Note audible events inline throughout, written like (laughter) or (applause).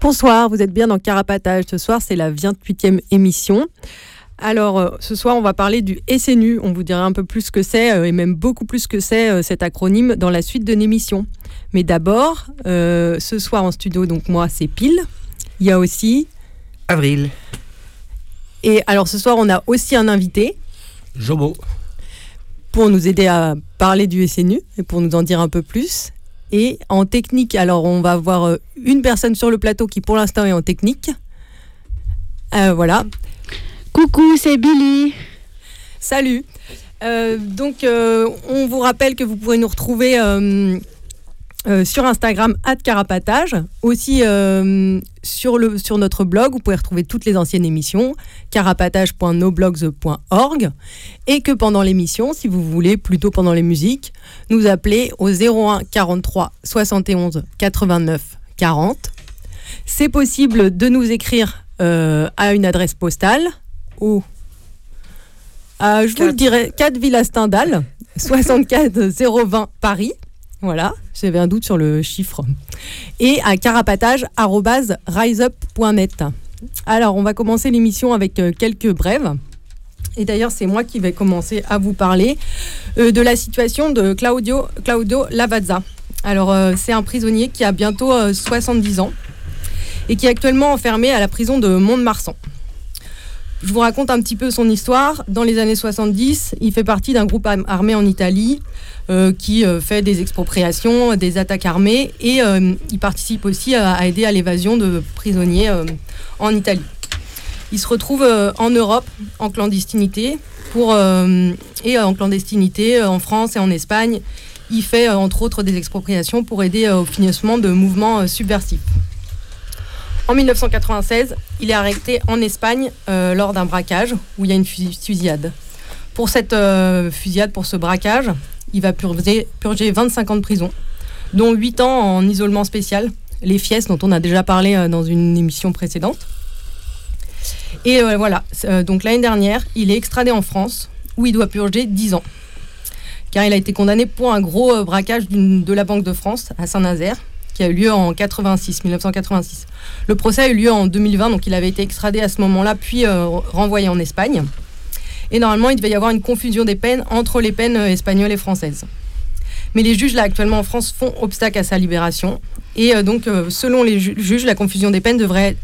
Bonsoir, vous êtes bien dans Carapatage. Ce soir, c'est la 28e émission. Alors, euh, ce soir, on va parler du SNU. On vous dira un peu plus ce que c'est, euh, et même beaucoup plus ce que c'est euh, cet acronyme dans la suite de l'émission. Mais d'abord, ce soir en studio, donc moi, c'est Pile. Il y a aussi. Avril. Et alors, ce soir, on a aussi un invité. Jobo. Pour nous aider à parler du SNU et pour nous en dire un peu plus. Et en technique, alors on va avoir euh, une personne sur le plateau qui pour l'instant est en technique. Euh, voilà. Coucou, c'est Billy. Salut. Euh, donc, on vous rappelle que vous pouvez nous retrouver euh, sur Instagram, carapatage. Aussi euh, sur, le, sur notre blog, vous pouvez retrouver toutes les anciennes émissions, carapatage.noblogs.org. Et que pendant l'émission, si vous voulez, plutôt pendant les musiques, nous appeler au 01 43 71 89 40. C'est possible de nous écrire euh, à une adresse postale ou je vous le dirai, 4 Villa Stendhal, 64 020 Paris. Voilà, j'avais un doute sur le chiffre. Et à carapatage.riseup.net. Alors, on va commencer l'émission avec euh, quelques brèves. Et d'ailleurs, c'est moi qui vais commencer à vous parler euh, de la situation de Claudio, Claudio Lavazza. Alors, euh, c'est un prisonnier qui a bientôt 70 ans et qui est actuellement enfermé à la prison de Mont-de-Marsan. Je vous raconte un petit peu son histoire. Dans les années 70, il fait partie d'un groupe armé en Italie euh, qui euh, fait des expropriations, des attaques armées et euh, il participe aussi à, aider à l'évasion de prisonniers en Italie. Il se retrouve en Europe en clandestinité et en clandestinité en France et en Espagne. Il fait entre autres des expropriations pour aider au financement de mouvements subversifs. En 1996, il est arrêté en Espagne lors d'un braquage où il y a une fusillade. Pour cette fusillade, pour ce braquage, il va purger, 25 ans de prison, dont 8 ans en isolement spécial, les fies dont on a déjà parlé euh, dans une émission précédente. Et euh, voilà, euh, donc l'année dernière, il est extradé en France, où il doit purger 10 ans. Car il a été condamné pour un gros braquage de la Banque de France à Saint-Nazaire, qui a eu lieu en 86, 1986. Le procès a eu lieu en 2020, donc il avait été extradé à ce moment-là, puis renvoyé en Espagne. Et normalement, il devait y avoir une confusion des peines entre les peines euh, espagnoles et françaises. Mais les juges, là, actuellement en France, font obstacle à sa libération. Et euh, donc, euh, selon les juges, la confusion des peines devrait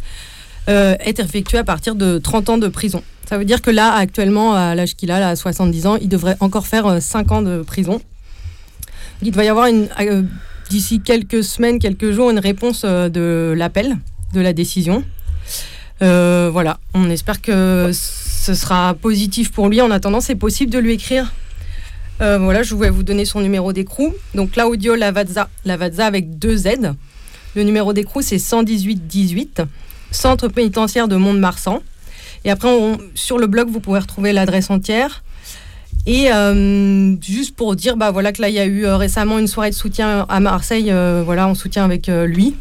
être effectuée à partir de 30 ans de prison. Ça veut dire que là, actuellement, à l'âge qu'il a, là, à 70 ans, il devrait encore faire 5 ans de prison. Il devrait y avoir d'ici quelques semaines, quelques jours, une réponse de l'appel de la décision. voilà, on espère que ce sera positif pour lui. En attendant, c'est possible de lui écrire. Euh, voilà, je vais vous donner son numéro d'écrou. Donc Claudio Lavazza, Lavazza avec deux Z. Le numéro d'écrou, c'est 118 18, centre pénitentiaire de Mont-de-Marsan. Et après, sur le blog, vous pouvez retrouver l'adresse entière. Et euh, juste pour dire, bah voilà que là, il y a eu euh, récemment une soirée de soutien à Marseille, voilà, en soutien avec lui.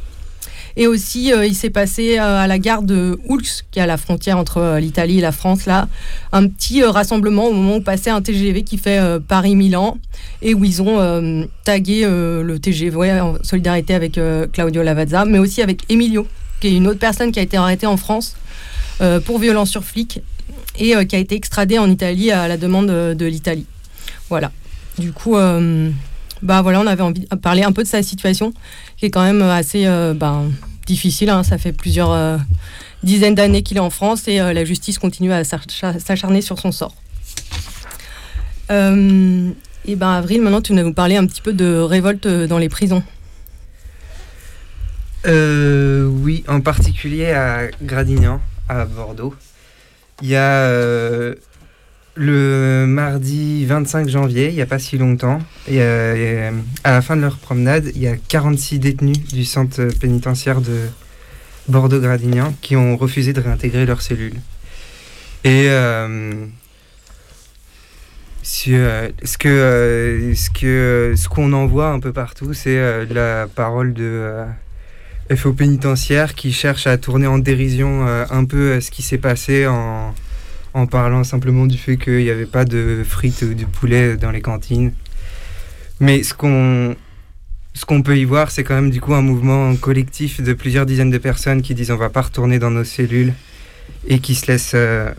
Et aussi, euh, il s'est passé euh, à la gare de Oulx, qui est à la frontière entre euh, l'Italie et la France, là, un petit rassemblement au moment où passait un TGV qui fait Paris-Milan et où ils ont tagué le TGV en solidarité avec Claudio Lavazza, mais aussi avec Emilio, qui est une autre personne qui a été arrêtée en France pour violence sur flic et qui a été extradé en Italie à la demande de l'Italie. Voilà. Du coup, bah voilà, on avait envie de parler un peu de sa situation, qui est quand même assez ben, difficile. Hein. Ça fait plusieurs dizaines d'années qu'il est en France et la justice continue à s'acharner sur son sort. et ben Avril, maintenant tu vas nous parler un petit peu de révolte dans les prisons. oui, en particulier à Gradignan, à Bordeaux. Il y a le mardi 25 janvier, il n'y a pas si longtemps, et, euh, à la fin de leur promenade, il y a 46 détenus du centre pénitentiaire de Bordeaux-Gradignan qui ont refusé de réintégrer leurs cellules. Et euh, euh, ce ce qu'on en voit un peu partout, c'est la parole de FO pénitentiaire qui cherche à tourner en dérision un peu ce qui s'est passé en en parlant simplement du fait qu'il n'y avait pas de frites ou de poulet dans les cantines. Mais ce qu'on ce qu'on peut y voir, c'est quand même du coup un mouvement collectif de plusieurs dizaines de personnes qui disent on va pas retourner dans nos cellules et qui se laissent euh,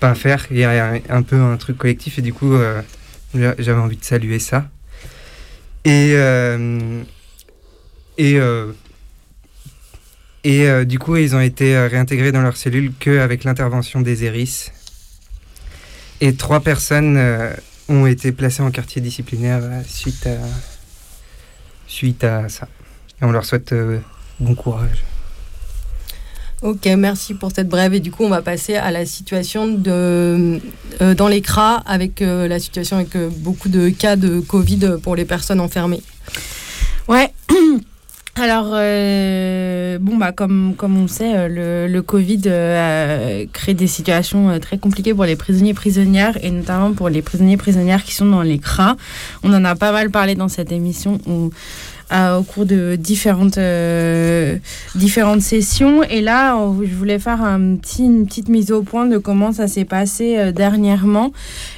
pas faire. Il y a un, peu un truc collectif et du coup euh, j'avais envie de saluer ça. Et euh, et euh, du coup, ils ont été euh, réintégrés dans leurs cellules qu'avec l'intervention des ERIS. Et trois personnes euh, ont été placées en quartier disciplinaire suite, à, suite à ça. Et on leur souhaite bon courage. Ok, merci pour cette brève. Et du coup, on va passer à la situation de, dans les CRA, avec la situation avec beaucoup de cas de Covid pour les personnes enfermées. Alors, euh, bon, bah, comme, comme on sait, euh, le, le Covid euh, crée des situations très compliquées pour les prisonniers prisonnières, et notamment pour les prisonniers prisonnières qui sont dans les CRA. On en a pas mal parlé dans cette émission où au cours de différentes, euh, différentes sessions. Et là, je voulais faire un petit, une petite mise au point de comment ça s'est passé euh, dernièrement.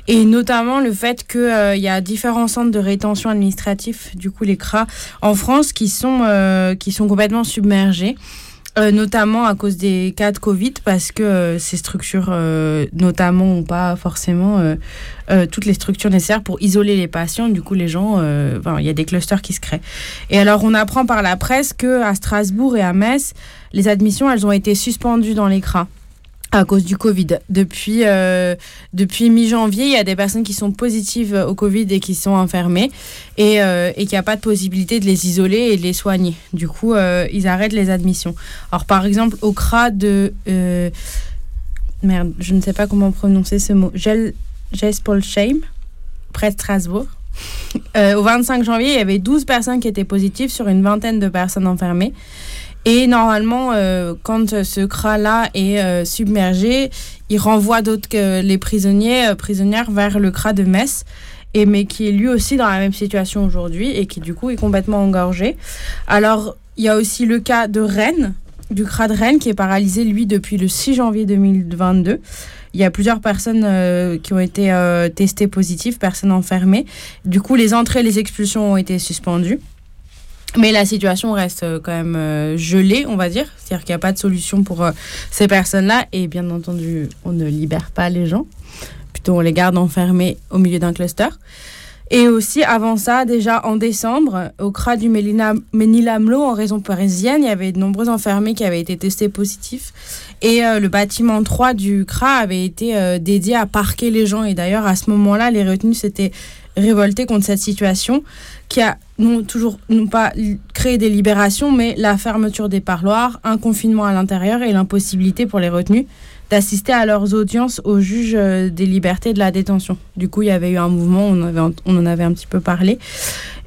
Et notamment le fait qu'il euh, y a différents centres de rétention administratif, du coup les CRA, en France, qui sont, qui sont complètement submergés. Euh, notamment à cause des cas de Covid, parce que euh, ces structures, euh, notamment, n'ont pas forcément toutes les structures nécessaires pour isoler les patients. Du coup, les gens, il y a des clusters qui se créent. Et alors, on apprend par la presse que à Strasbourg et à Metz, les admissions, elles ont été suspendues dans les à cause du Covid. Depuis, euh, depuis mi-janvier, il y a des personnes qui sont positives au Covid et qui sont enfermées et, euh, et qu'il n'y a pas de possibilité de les isoler et de les soigner. Du coup, euh, ils arrêtent les admissions. Alors, par exemple, au CRA de... merde, je ne sais pas comment prononcer ce mot. Gespolsheim, près de Strasbourg. (laughs) au 25 janvier, il y avait 12 personnes qui étaient positives sur une vingtaine de personnes enfermées. Et normalement, euh, quand ce CRA-là est euh, submergé, il renvoie d'autres les prisonniers, euh, prisonnières vers le CRA de Metz, et, mais qui est lui aussi dans la même situation aujourd'hui et qui du coup est complètement engorgé. Alors, il y a aussi le cas de Rennes, du CRA de Rennes, qui est paralysé, lui, depuis le 6 janvier 2022. Il y a plusieurs personnes qui ont été testées positives, personnes enfermées. Du coup, les entrées et les expulsions ont été suspendues. Mais la situation reste euh, quand même euh, gelée, on va dire. C'est-à-dire qu'il n'y a pas de solution pour euh, ces personnes-là. Et bien entendu, on ne libère pas les gens. Plutôt, on les garde enfermés au milieu d'un cluster. Et aussi, avant ça, déjà en décembre, au CRA du Ménilamlo, en région parisienne, il y avait de nombreux enfermés qui avaient été testés positifs. Et le bâtiment 3 du CRA avait été dédié à parquer les gens. Et d'ailleurs, à ce moment-là, les retenus s'étaient révoltés contre cette situation qui a non toujours non pas créé des libérations, mais la fermeture des parloirs, un confinement à l'intérieur et l'impossibilité pour les retenus d'assister à leurs audiences au juge euh, des libertés de la détention. Du coup, il y avait eu un mouvement, on, avait, on en avait un petit peu parlé.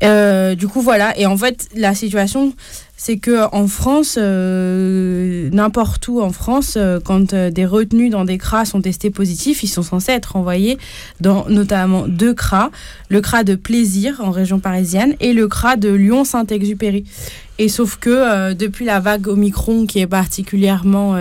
Euh, du coup, voilà. Et en fait, la situation, c'est que en France, euh, n'importe où en France, euh, quand euh, des retenus dans des CRA sont testés positifs, ils sont censés être envoyés dans notamment deux CRA, le CRA de Plaisir en région parisienne et le CRA de Lyon-Saint-Exupéry. Et sauf que depuis la vague Omicron qui est particulièrement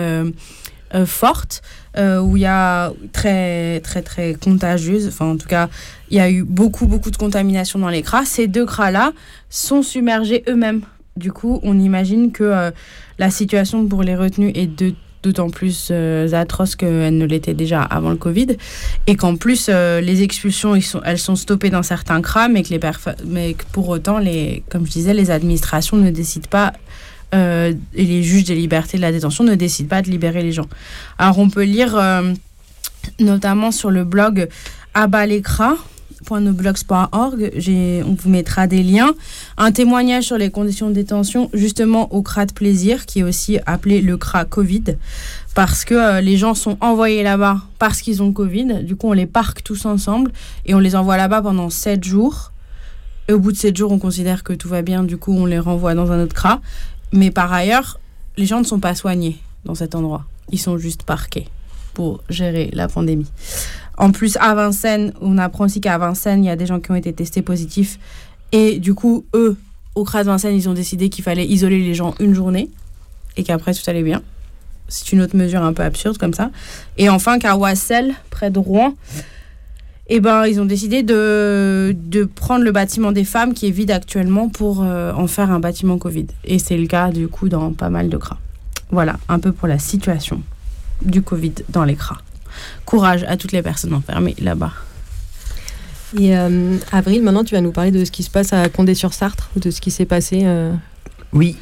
forte, où il y a très très très contagieuse, enfin en tout cas il y a eu beaucoup beaucoup de contamination dans les CRA, ces deux CRA-là sont submergés eux-mêmes du coup, on imagine que euh, la situation pour les retenus est d'autant plus euh, atroce qu'elle ne l'était déjà avant le Covid, et qu'en plus euh, les expulsions elles sont stoppées dans certains CRA, mais que, pour autant, comme je disais, les administrations ne décident pas, et les juges des libertés de la détention ne décident pas de libérer les gens. Alors on peut lire notamment sur le blog Abalekra, .noblogs.org, on vous mettra des liens. Un témoignage sur les conditions de détention, justement au CRA de plaisir, qui est aussi appelé le CRA Covid, parce que euh, les gens sont envoyés là-bas parce qu'ils ont Covid. Du coup, on les parque tous ensemble et on les envoie là-bas pendant 7 jours. Et au bout de 7 jours, on considère que tout va bien, du coup, on les renvoie dans un autre CRA. Mais par ailleurs, les gens ne sont pas soignés dans cet endroit. Ils sont juste parqués pour gérer la pandémie. En plus, à Vincennes, on apprend aussi qu'à Vincennes, il y a des gens qui ont été testés positifs. Et du coup, eux, au CRAS Vincennes, ils ont décidé qu'il fallait isoler les gens une journée et qu'après tout allait bien. C'est une autre mesure un peu absurde comme ça. Et enfin, qu'à Wassel, près de Rouen, eh ben, ils ont décidé de, de, prendre le bâtiment des femmes qui est vide actuellement pour euh, en faire un bâtiment Covid. Et c'est le cas du coup dans pas mal de CRA. Voilà, un peu pour la situation du Covid dans les CRA courage à toutes les personnes enfermées là-bas. Et euh, Avril, maintenant tu vas nous parler de ce qui se passe à Condé-sur-Sarthe, de ce qui s'est passé. Euh, oui.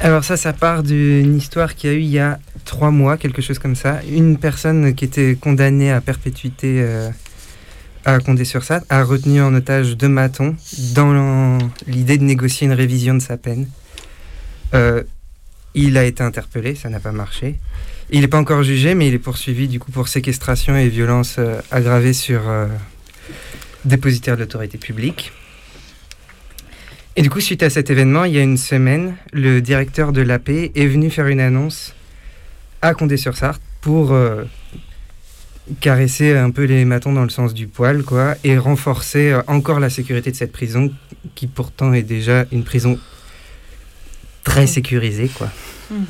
Alors ça, ça part d'une histoire qu'il y a eu il y a trois mois, quelque chose comme ça. Une personne qui était condamnée à perpétuité euh, à Condé-sur-Sarthe a retenu en otage deux matons dans l'idée de négocier une révision de sa peine. il a été interpellé, ça n'a pas marché. Il n'est pas encore jugé, mais il est poursuivi du coup pour séquestration et violence euh, aggravée sur euh, dépositaire de l'autorité publique. Et du coup, suite à cet événement, il y a une semaine, le directeur de l'AP est venu faire une annonce à Condé-sur-Sarthe pour euh, caresser un peu les matons dans le sens du poil, quoi, et renforcer encore la sécurité de cette prison, qui pourtant est déjà une prison très sécurisée, quoi. Hmm.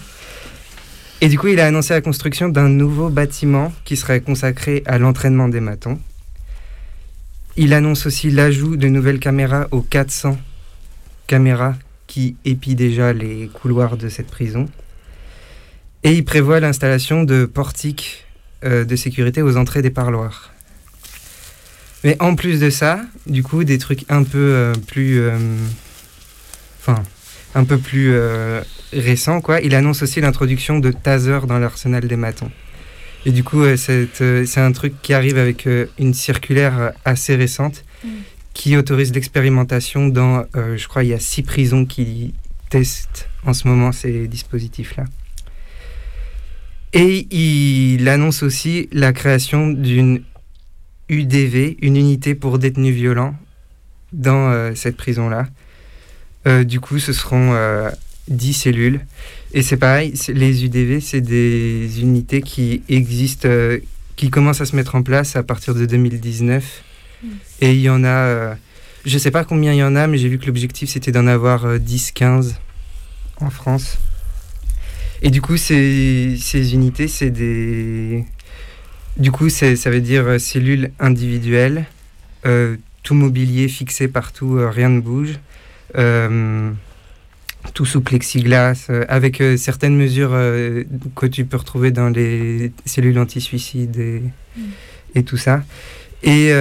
Et du coup, il a annoncé la construction d'un nouveau bâtiment qui serait consacré à l'entraînement des matons. Il annonce aussi l'ajout de nouvelles caméras aux 400 caméras qui épient déjà les couloirs de cette prison. Et il prévoit l'installation de portiques euh, de sécurité aux entrées des parloirs. Mais en plus de ça, du coup, des trucs un peu euh, plus... Euh, enfin, un peu plus récent, quoi, il annonce aussi l'introduction de taser dans l'arsenal des matons. Et du coup, euh, euh, c'est un truc qui arrive avec euh, une circulaire assez récente mm. qui autorise l'expérimentation dans, je crois, il y a six prisons qui testent en ce moment ces dispositifs-là. Et il annonce aussi la création d'une UDV, une unité pour détenus violents, dans cette prison-là. Du coup, ce seront 10 cellules. Et c'est pareil, les UDV, c'est des unités qui existent, euh, qui commencent à se mettre en place à partir de 2019. Mm. Et il y en a, euh, je ne sais pas combien il y en a, mais j'ai vu que l'objectif c'était d'en avoir 10-15 euh, en France. Et du coup, ces, ces unités, c'est des. Du coup, ça veut dire cellules individuelles, tout mobilier fixé partout, rien ne bouge tout sous plexiglas, euh, avec euh, certaines mesures euh, que tu peux retrouver dans les cellules anti-suicide et, mm. et, tout ça. Et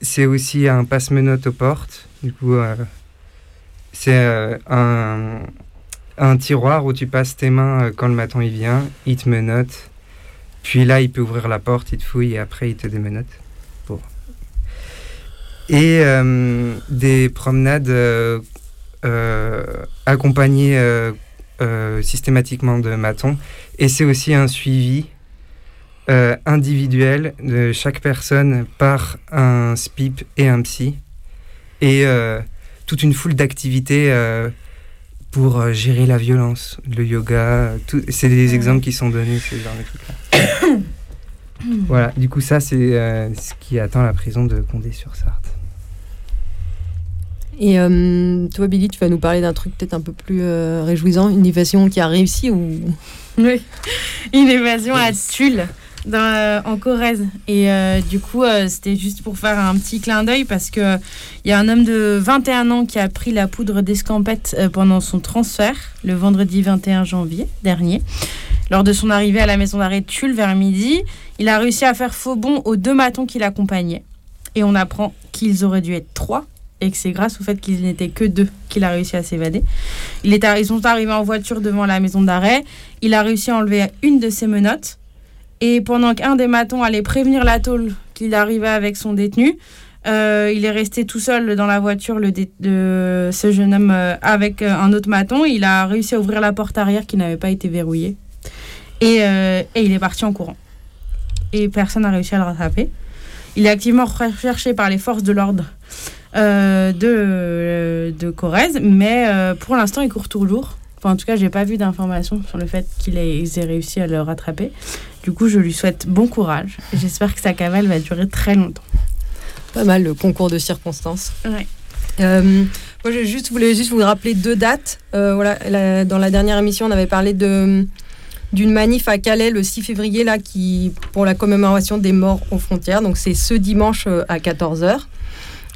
c'est aussi un passe-menottes aux portes. Du coup, c'est un, un, tiroir où tu passes tes mains quand le matin il vient, il te menotte. Puis là, il peut ouvrir la porte, il te fouille et après, il te démenote. Et des promenades euh, euh, euh, systématiquement de matons. Et c'est aussi un suivi individuel de chaque personne par un SPIP et un psy. Et toute une foule d'activités pour gérer la violence, le yoga. C'est des exemples qui sont donnés, ces genre de trucs-là. (coughs) voilà, du coup, ça, c'est ce qui attend la prison de Condé-sur-Sarthe. Et euh, toi, Billy, tu vas nous parler d'un truc peut-être un peu plus euh, réjouissant, une évasion qui a réussi ou? Oui, (laughs) une évasion à Tulle. Euh, en Corrèze. Et du coup, c'était juste pour faire un petit clin d'œil parce qu'il y a un homme de 21 ans qui a pris la poudre d'escampette pendant son transfert le vendredi 21 janvier dernier. Lors de son arrivée à la maison d'arrêt de Tulle vers midi, il a réussi à faire faux bond aux deux matons qui l'accompagnaient. Et on apprend qu'ils auraient dû être trois et que c'est grâce au fait qu'ils n'étaient que deux qu'il a réussi à s'évader. Il est ils sont arrivés en voiture devant la maison d'arrêt. Il a réussi à enlever une de ses menottes. Et pendant qu'un des matons allait prévenir la tôle qu'il arrivait avec son détenu, euh, il est resté tout seul dans la voiture, de ce jeune homme, euh, avec euh, un autre maton. Il a réussi à ouvrir la porte arrière qui n'avait pas été verrouillée. Et, et, il est parti en courant. Et personne n'a réussi à le rattraper. Il est activement recherché par les forces de l'ordre de, de Corrèze, mais pour l'instant, il court toujours. Enfin, en tout cas, j'ai pas vu d'informations sur le fait qu'il ait, ait, réussi à le rattraper. Du coup, je lui souhaite bon courage. J'espère que sa cavale va durer très longtemps pas mal le concours de circonstances. Ouais. Euh, moi, je juste, voulais juste vous rappeler deux dates. Euh, voilà, dans la dernière émission, on avait parlé de d'une manif à Calais le 6 février là, qui, pour la commémoration des morts aux frontières. Donc c'est ce dimanche euh, à 14h.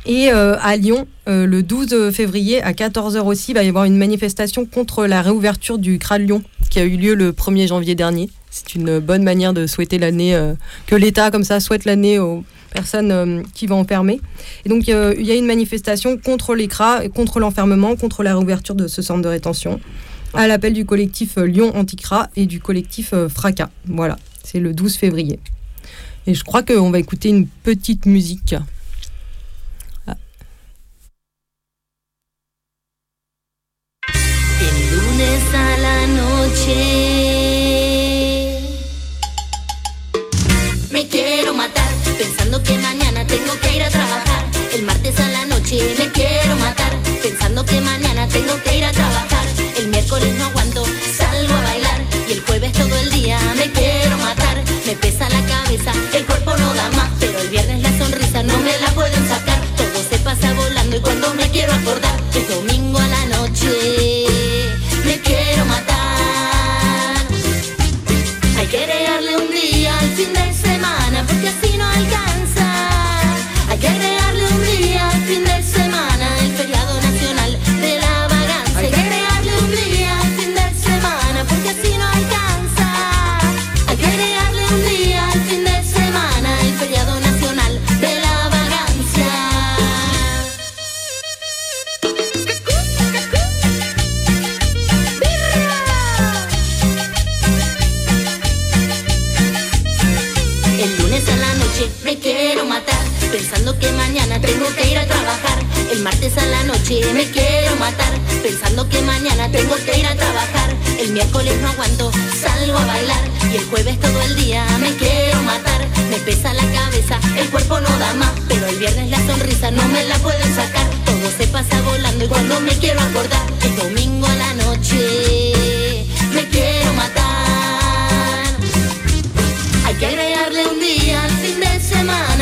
Et à Lyon, le 12 février à 14h aussi, il va y avoir une manifestation contre la réouverture du CRA de Lyon qui a eu lieu le 1er janvier dernier. C'est une bonne manière de souhaiter l'année, que l'État comme ça souhaite l'année aux personnes euh, qui vont enfermer. Et donc, il y a une manifestation contre l'écras, contre l'enfermement, contre la réouverture de ce centre de rétention, à l'appel du collectif euh, Lyon Anticra et du collectif euh, Fracas. Voilà, c'est le 12 février. Et je crois qu'on va écouter une petite musique. Que mañana tengo que ir a trabajar. El martes a la noche me quiero matar, pensando que mañana tengo que ir a trabajar. El miércoles no aguanto, salgo a bailar. Y el jueves todo el día me quiero matar. Me pesa la cabeza, el cuerpo no da más. Pero el viernes la sonrisa no me la pueden sacar. Todo se pasa volando y cuando me quiero acordar, es domingo martes a la noche me quiero matar, pensando que mañana tengo que ir a trabajar. El miércoles no aguanto, salgo a bailar y el jueves todo el día me quiero matar. Me pesa la cabeza, el cuerpo no da más, pero el viernes la sonrisa no me la pueden sacar. Todo se pasa volando y cuando me quiero acordar, el domingo a la noche me quiero matar. Hay que agregarle un día al fin de semana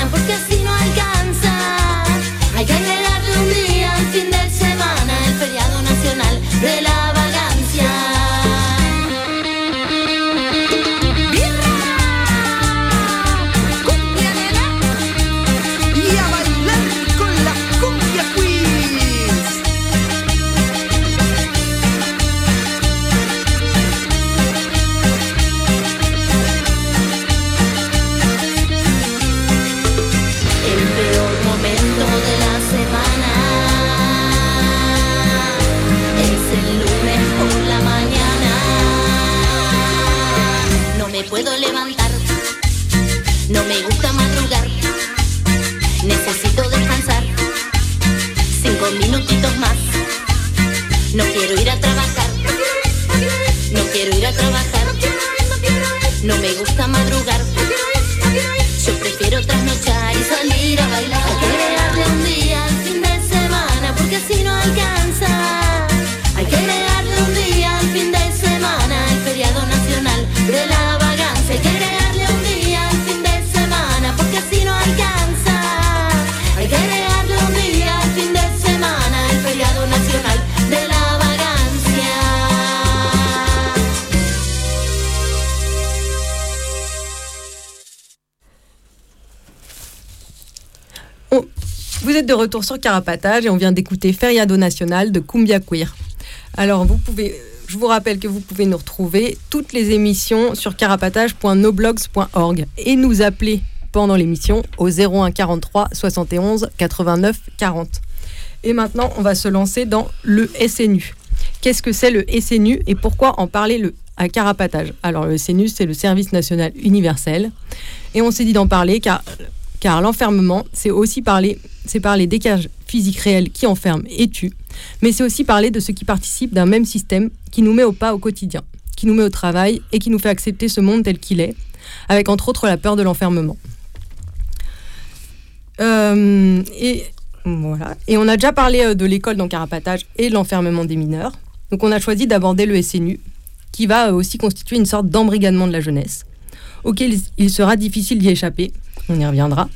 retour sur Carapatage et on vient d'écouter Feriado National de Cumbia Queer. Alors, vous pouvez, Je vous rappelle que vous pouvez nous retrouver toutes les émissions sur carapatage.noblogs.org et nous appeler pendant l'émission au 01 43 71 89 40. Et maintenant, on va se lancer dans le SNU. Qu'est-ce que c'est le SNU et pourquoi en parler le, à carapatage? Alors, le SNU, c'est le service national universel. Et on s'est dit d'en parler car, car l'enfermement, c'est aussi parler, c'est parler des cas physiques réels qui enferment et tuent, mais c'est aussi parler de ceux qui participent d'un même système qui nous met au pas au quotidien, qui nous met au travail et qui nous fait accepter ce monde tel qu'il est, avec entre autres la peur de l'enfermement. Euh, et. Et on a déjà parlé euh, de l'école d'encarapatage et de l'enfermement des mineurs. Donc on a choisi d'aborder le SNU, qui va euh, aussi constituer une sorte d'embrigadement de la jeunesse, auquel il sera difficile d'y échapper. On y reviendra.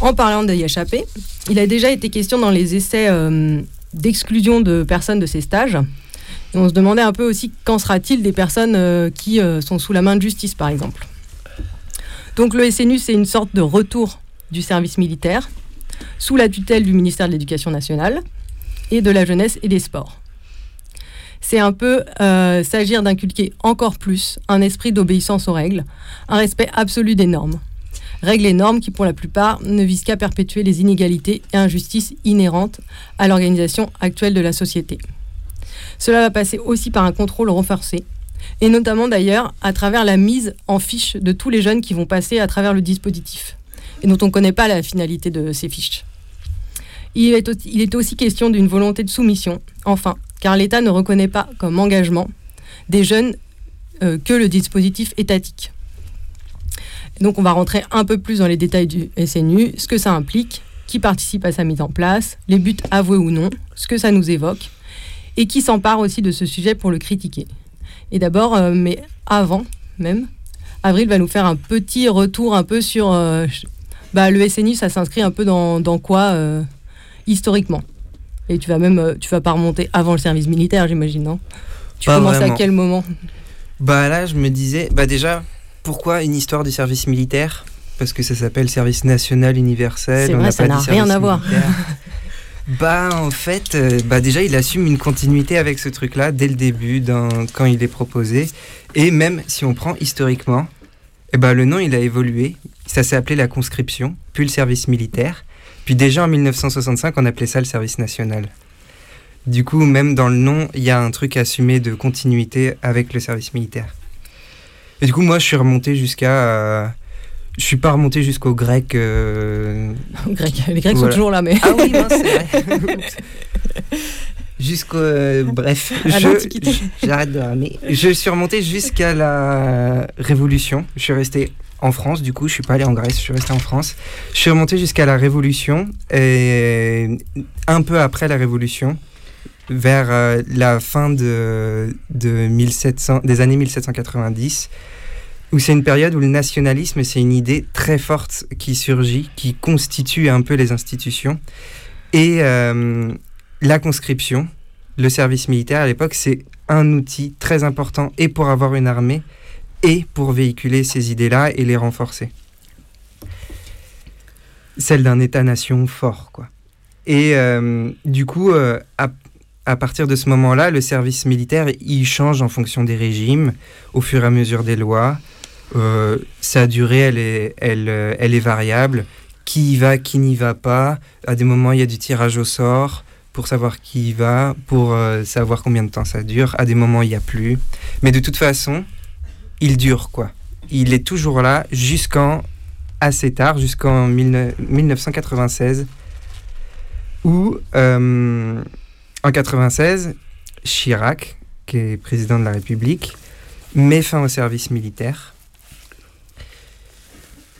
En parlant d'y échapper, il a déjà été question dans les essais euh, d'exclusion de personnes de ces stages. On se demandait un peu aussi qu'en sera-t-il des personnes euh, qui euh, sont sous la main de justice, par exemple. Donc le SNU, c'est une sorte de retour du service militaire, sous la tutelle du ministère de l'Éducation nationale et de la jeunesse et des sports. C'est un peu s'agir d'inculquer encore plus un esprit d'obéissance aux règles, un respect absolu des normes. Règles et normes qui, pour la plupart, ne visent qu'à perpétuer les inégalités et injustices inhérentes à l'organisation actuelle de la société. Cela va passer aussi par un contrôle renforcé, et notamment d'ailleurs à travers la mise en fiche de tous les jeunes qui vont passer à travers le dispositif, et dont on ne connaît pas la finalité de ces fiches. Il est, aussi, question d'une volonté de soumission, enfin, car l'État ne reconnaît pas comme engagement des jeunes euh, que le dispositif étatique. Donc on va rentrer un peu plus dans les détails du SNU, ce que ça implique, qui participe à sa mise en place, les buts avoués ou non, ce que ça nous évoque, et qui s'empare aussi de ce sujet pour le critiquer. Et d'abord, euh, mais avant même, Avril va nous faire un petit retour un peu sur euh, bah, le SNU, ça s'inscrit un peu dans, dans quoi euh, historiquement? Et tu vas même, tu vas pas remonter avant le service militaire, j'imagine, non? Tu Pas commences vraiment. à quel moment? Bah là, je me disais, bah déjà, pourquoi une histoire du service militaire? Parce que ça s'appelle service national universel. C'est vrai, ça n'a rien à voir. (laughs) bah en fait, euh, bah déjà, il assume une continuité avec ce truc-là dès le début, dans- quand il est proposé. Et même si on prend historiquement, eh ben, le nom, il a évolué. Ça s'est appelé la conscription, puis le service militaire. Puis déjà en 1965, on appelait ça le service national. Du coup, même dans le nom, il y a un truc assumé de continuité avec le service militaire. Et du coup, moi, je suis remonté jusqu'à. euh, je suis pas remonté jusqu'aux Grecs. euh, (laughs) Grec- Les Grecs sont toujours là, mais. Ah oui, mince, c'est vrai. (laughs) Jusqu'au. euh, bref. J'arrête de ramer. Je suis remonté jusqu'à la Révolution. Je suis resté en France, du coup, je suis pas allé en Grèce, je suis resté en France. Je suis remonté jusqu'à la Révolution et un peu après la Révolution, vers euh, la fin de, de 1700, des années 1790, où c'est une période où le nationalisme, c'est une idée très forte qui surgit, qui constitue un peu les institutions. Et euh, la conscription, le service militaire à l'époque, c'est un outil très important et pour avoir une armée et pour véhiculer ces idées-là et les renforcer. Celle d'un État-nation fort, quoi. Et euh, du coup, à, à partir de ce moment-là, le service militaire, il change en fonction des régimes, au fur et à mesure des lois. Euh, sa durée, elle est, elle, elle est variable. Qui y va, qui n'y va pas. À des moments, il y a du tirage au sort pour savoir qui y va, pour euh, savoir combien de temps ça dure. À des moments, il n'y a plus. Mais de toute façon, il dure, quoi. Il est toujours là jusqu'en assez tard, jusqu'en 19 1996, où, euh, en 96, Chirac, qui est président de la République, met fin au service militaire.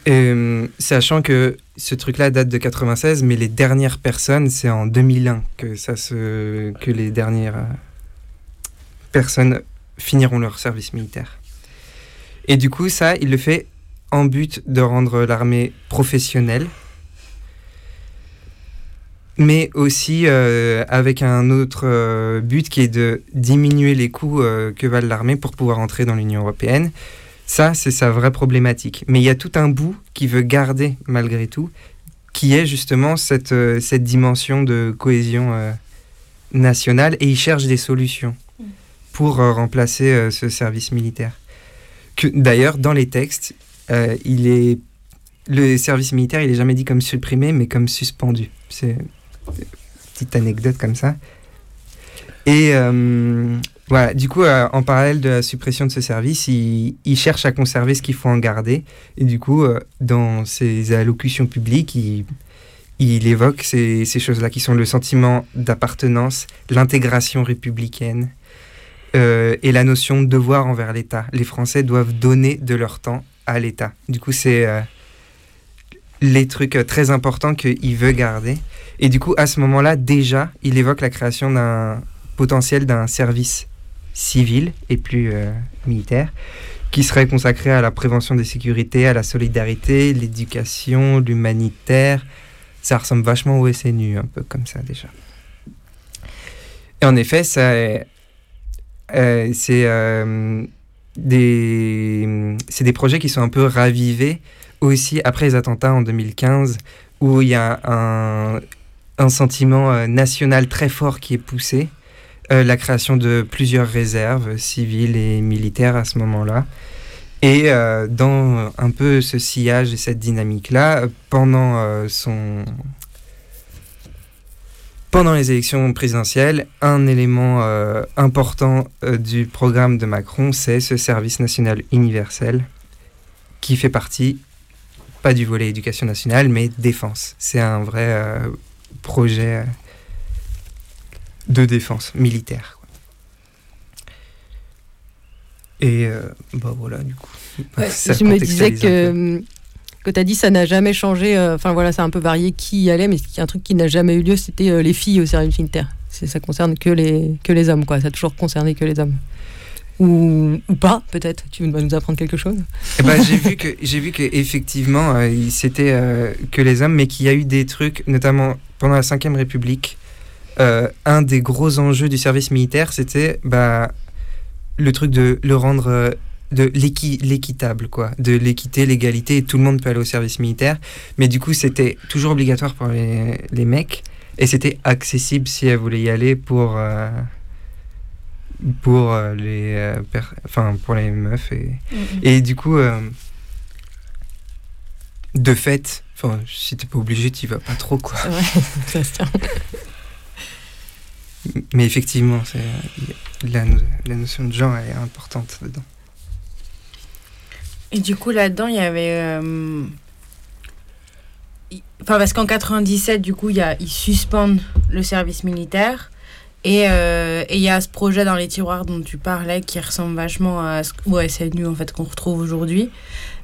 Euh, sachant que ce truc-là date de 96, mais les dernières personnes, c'est en 2001 que, les dernières euh, personnes finiront leur service militaire. Et du coup, ça, il le fait en but de rendre l'armée professionnelle, mais aussi euh, avec un autre euh, but qui est de diminuer les coûts euh, que valent l'armée pour pouvoir entrer dans l'Union européenne. Ça, c'est sa vraie problématique. Mais il y a tout un bout qui veut garder malgré tout, qui est justement cette, euh, cette dimension de cohésion nationale, et il cherche des solutions. pour euh, remplacer ce service militaire. D'ailleurs, dans les textes, il est le service militaire, il est jamais dit comme supprimé, mais comme suspendu. C'est petite anecdote comme ça. Et euh, voilà, du coup, euh, en parallèle de la suppression de ce service, il, il cherche à conserver ce qu'il faut en garder. Et du coup, euh, dans ses allocutions publiques, il, évoque ces, ces choses-là qui sont le sentiment d'appartenance, l'intégration républicaine et la notion de devoir envers l'État. Les Français doivent donner de leur temps à l'État. Du coup, c'est les trucs euh, très importants qu'il veut garder. Et du coup, à ce moment-là, déjà, il évoque la création d'un potentiel d'un service civil et plus euh, militaire qui serait consacré à la prévention des sécurités, à la solidarité, l'éducation, l'humanitaire. Ça ressemble vachement au SNU, un peu comme ça déjà. Et en effet, ça, euh, c'est euh, des, des projets qui sont un peu ravivés aussi après les attentats en 2015, où il y a un, sentiment euh, national très fort qui est poussé. Euh, la création de plusieurs réserves civiles et militaires à ce moment-là. Et euh, dans un peu ce sillage et cette dynamique-là, pendant son pendant les élections présidentielles, un élément important du programme de Macron, c'est ce service national universel qui fait partie, pas du volet éducation nationale, mais défense. C'est un vrai euh, projet euh, de défense militaire. quoi. Et euh, bah voilà, du coup. Ouais, (laughs) je me disais un peu. que, que tu as dit ça n'a jamais changé. euh, Enfin voilà, c'est un peu varié qui y allait, mais il y a un truc qui n'a jamais eu lieu, c'était euh, les filles au service militaire. Ça concerne que les, que les hommes, quoi. Ça a toujours concerné que les hommes. Ou, pas, peut-être. Tu vas nous apprendre quelque chose ben, j'ai vu que j'ai vu que effectivement euh, c'était euh, que les hommes, mais qu'il y a eu des trucs, notamment pendant la Ve République. euh, un des gros enjeux du service militaire, c'était bah, le truc de le rendre de l'équi- l'équitable, quoi, de l'équité, l'égalité, et tout le monde peut aller au service militaire. Mais du coup, c'était toujours obligatoire pour les, mecs, et c'était accessible si elles voulaient y aller pour pour euh, les euh, enfin pour les meufs et et du coup, euh, de fait, enfin, si t'es pas obligé, t'y vas pas trop, quoi. (laughs) Mais effectivement, c'est la, la notion de genre est importante dedans. Et du coup, là-dedans, il y avait. euh, Enfin, parce qu'en 97, du coup, il y a, ils suspendent le service militaire. Et euh, et il y a ce projet dans les tiroirs dont tu parlais qui ressemble vachement à ce, au SNU en fait, qu'on retrouve aujourd'hui.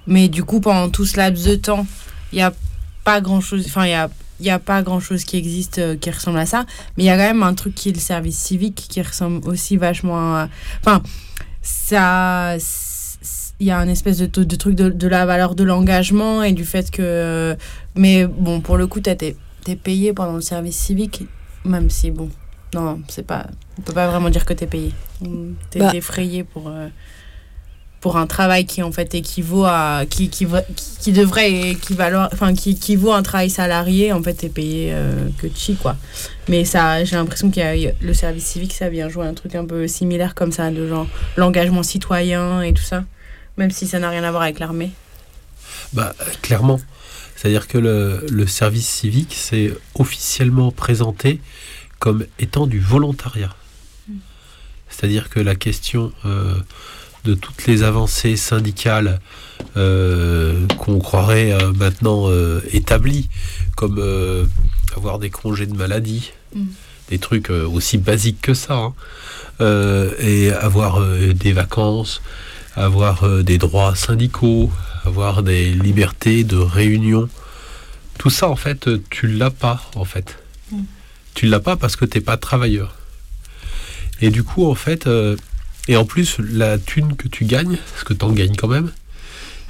Mais du coup, pendant tout ce laps de temps, il n'y a pas grand-chose. Enfin, il y a, il y a pas grand-chose qui existe euh, qui ressemble à ça. Mais il y a quand même un truc qui est le service civique qui ressemble aussi vachement à. Enfin, ça. Il y a un espèce de, truc de, la valeur de l'engagement et du fait que. Mais bon, pour le coup, t'es es payé pendant le service civique, même si, bon. Non, c'est pas. On peut pas vraiment dire que t'es payé. T'es Bah. défrayé pour. euh, pour un travail qui en fait équivaut à qui, qui, qui, qui devrait équivaloir enfin qui, qui vaut un travail salarié en fait t'es payé euh, que chi quoi mais ça j'ai l'impression qu'il y a le service civique ça vient jouer un truc un peu similaire comme ça de genre l'engagement citoyen et tout ça même si ça n'a rien à voir avec l'armée Bah, clairement. C'est-à-dire que le, le service civique, c'est officiellement présenté comme étant du volontariat. C'est-à-dire que la question euh, de toutes les avancées syndicales euh, qu'on croirait euh, maintenant établies, comme avoir des congés de maladie, Mm. des trucs aussi basiques que ça, hein, et avoir des vacances, avoir des droits syndicaux, avoir des libertés de réunion. Tout ça, en fait, tu l'as pas, en fait. Tu l'as pas parce que t'es pas travailleur. Et du coup, en fait, euh, et en plus, la thune que tu gagnes, parce que t'en gagnes quand même,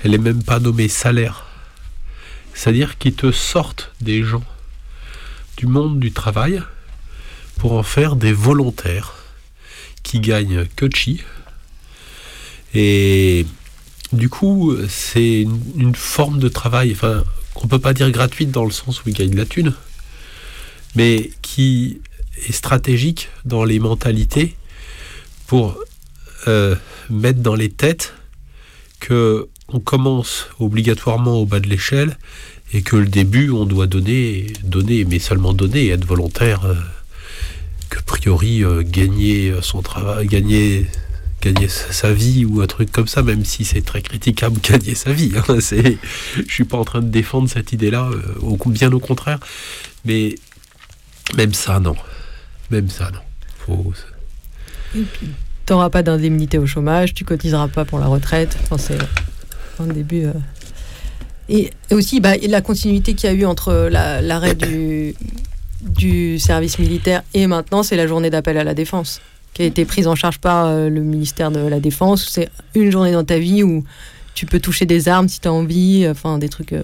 elle est même pas nommée salaire. C'est-à-dire qu'ils te sortent des gens du monde du travail pour en faire des volontaires qui gagnent que. Et du coup, c'est une, une forme de travail, enfin, qu'on peut pas dire gratuite dans le sens où ils gagnent de la thune, mais qui est stratégique dans les mentalités pour euh, mettre dans les têtes que on commence obligatoirement au bas de l'échelle et que le début, on doit donner, donner, mais seulement donner, être volontaire, euh, que a priori euh, gagner son travail, gagner gagner sa vie ou un truc comme ça, même si c'est très critiquable (laughs) gagner sa vie. Hein, c'est, je suis pas en train de défendre cette idée-là, bien au contraire. Mais même ça, non. Même ça, non. Faut, Tu n'auras pas d'indemnité au chômage, tu cotiseras pas pour la retraite. Enfin, c'est un début. euh. Et, et aussi, bah, la continuité qu'il y a eu entre la- l'arrêt du, service militaire et maintenant, c'est la journée d'appel à la défense, qui a été prise en charge par euh, le ministère de la Défense. C'est une journée dans ta vie où tu peux toucher des armes si tu as envie, enfin, des trucs euh,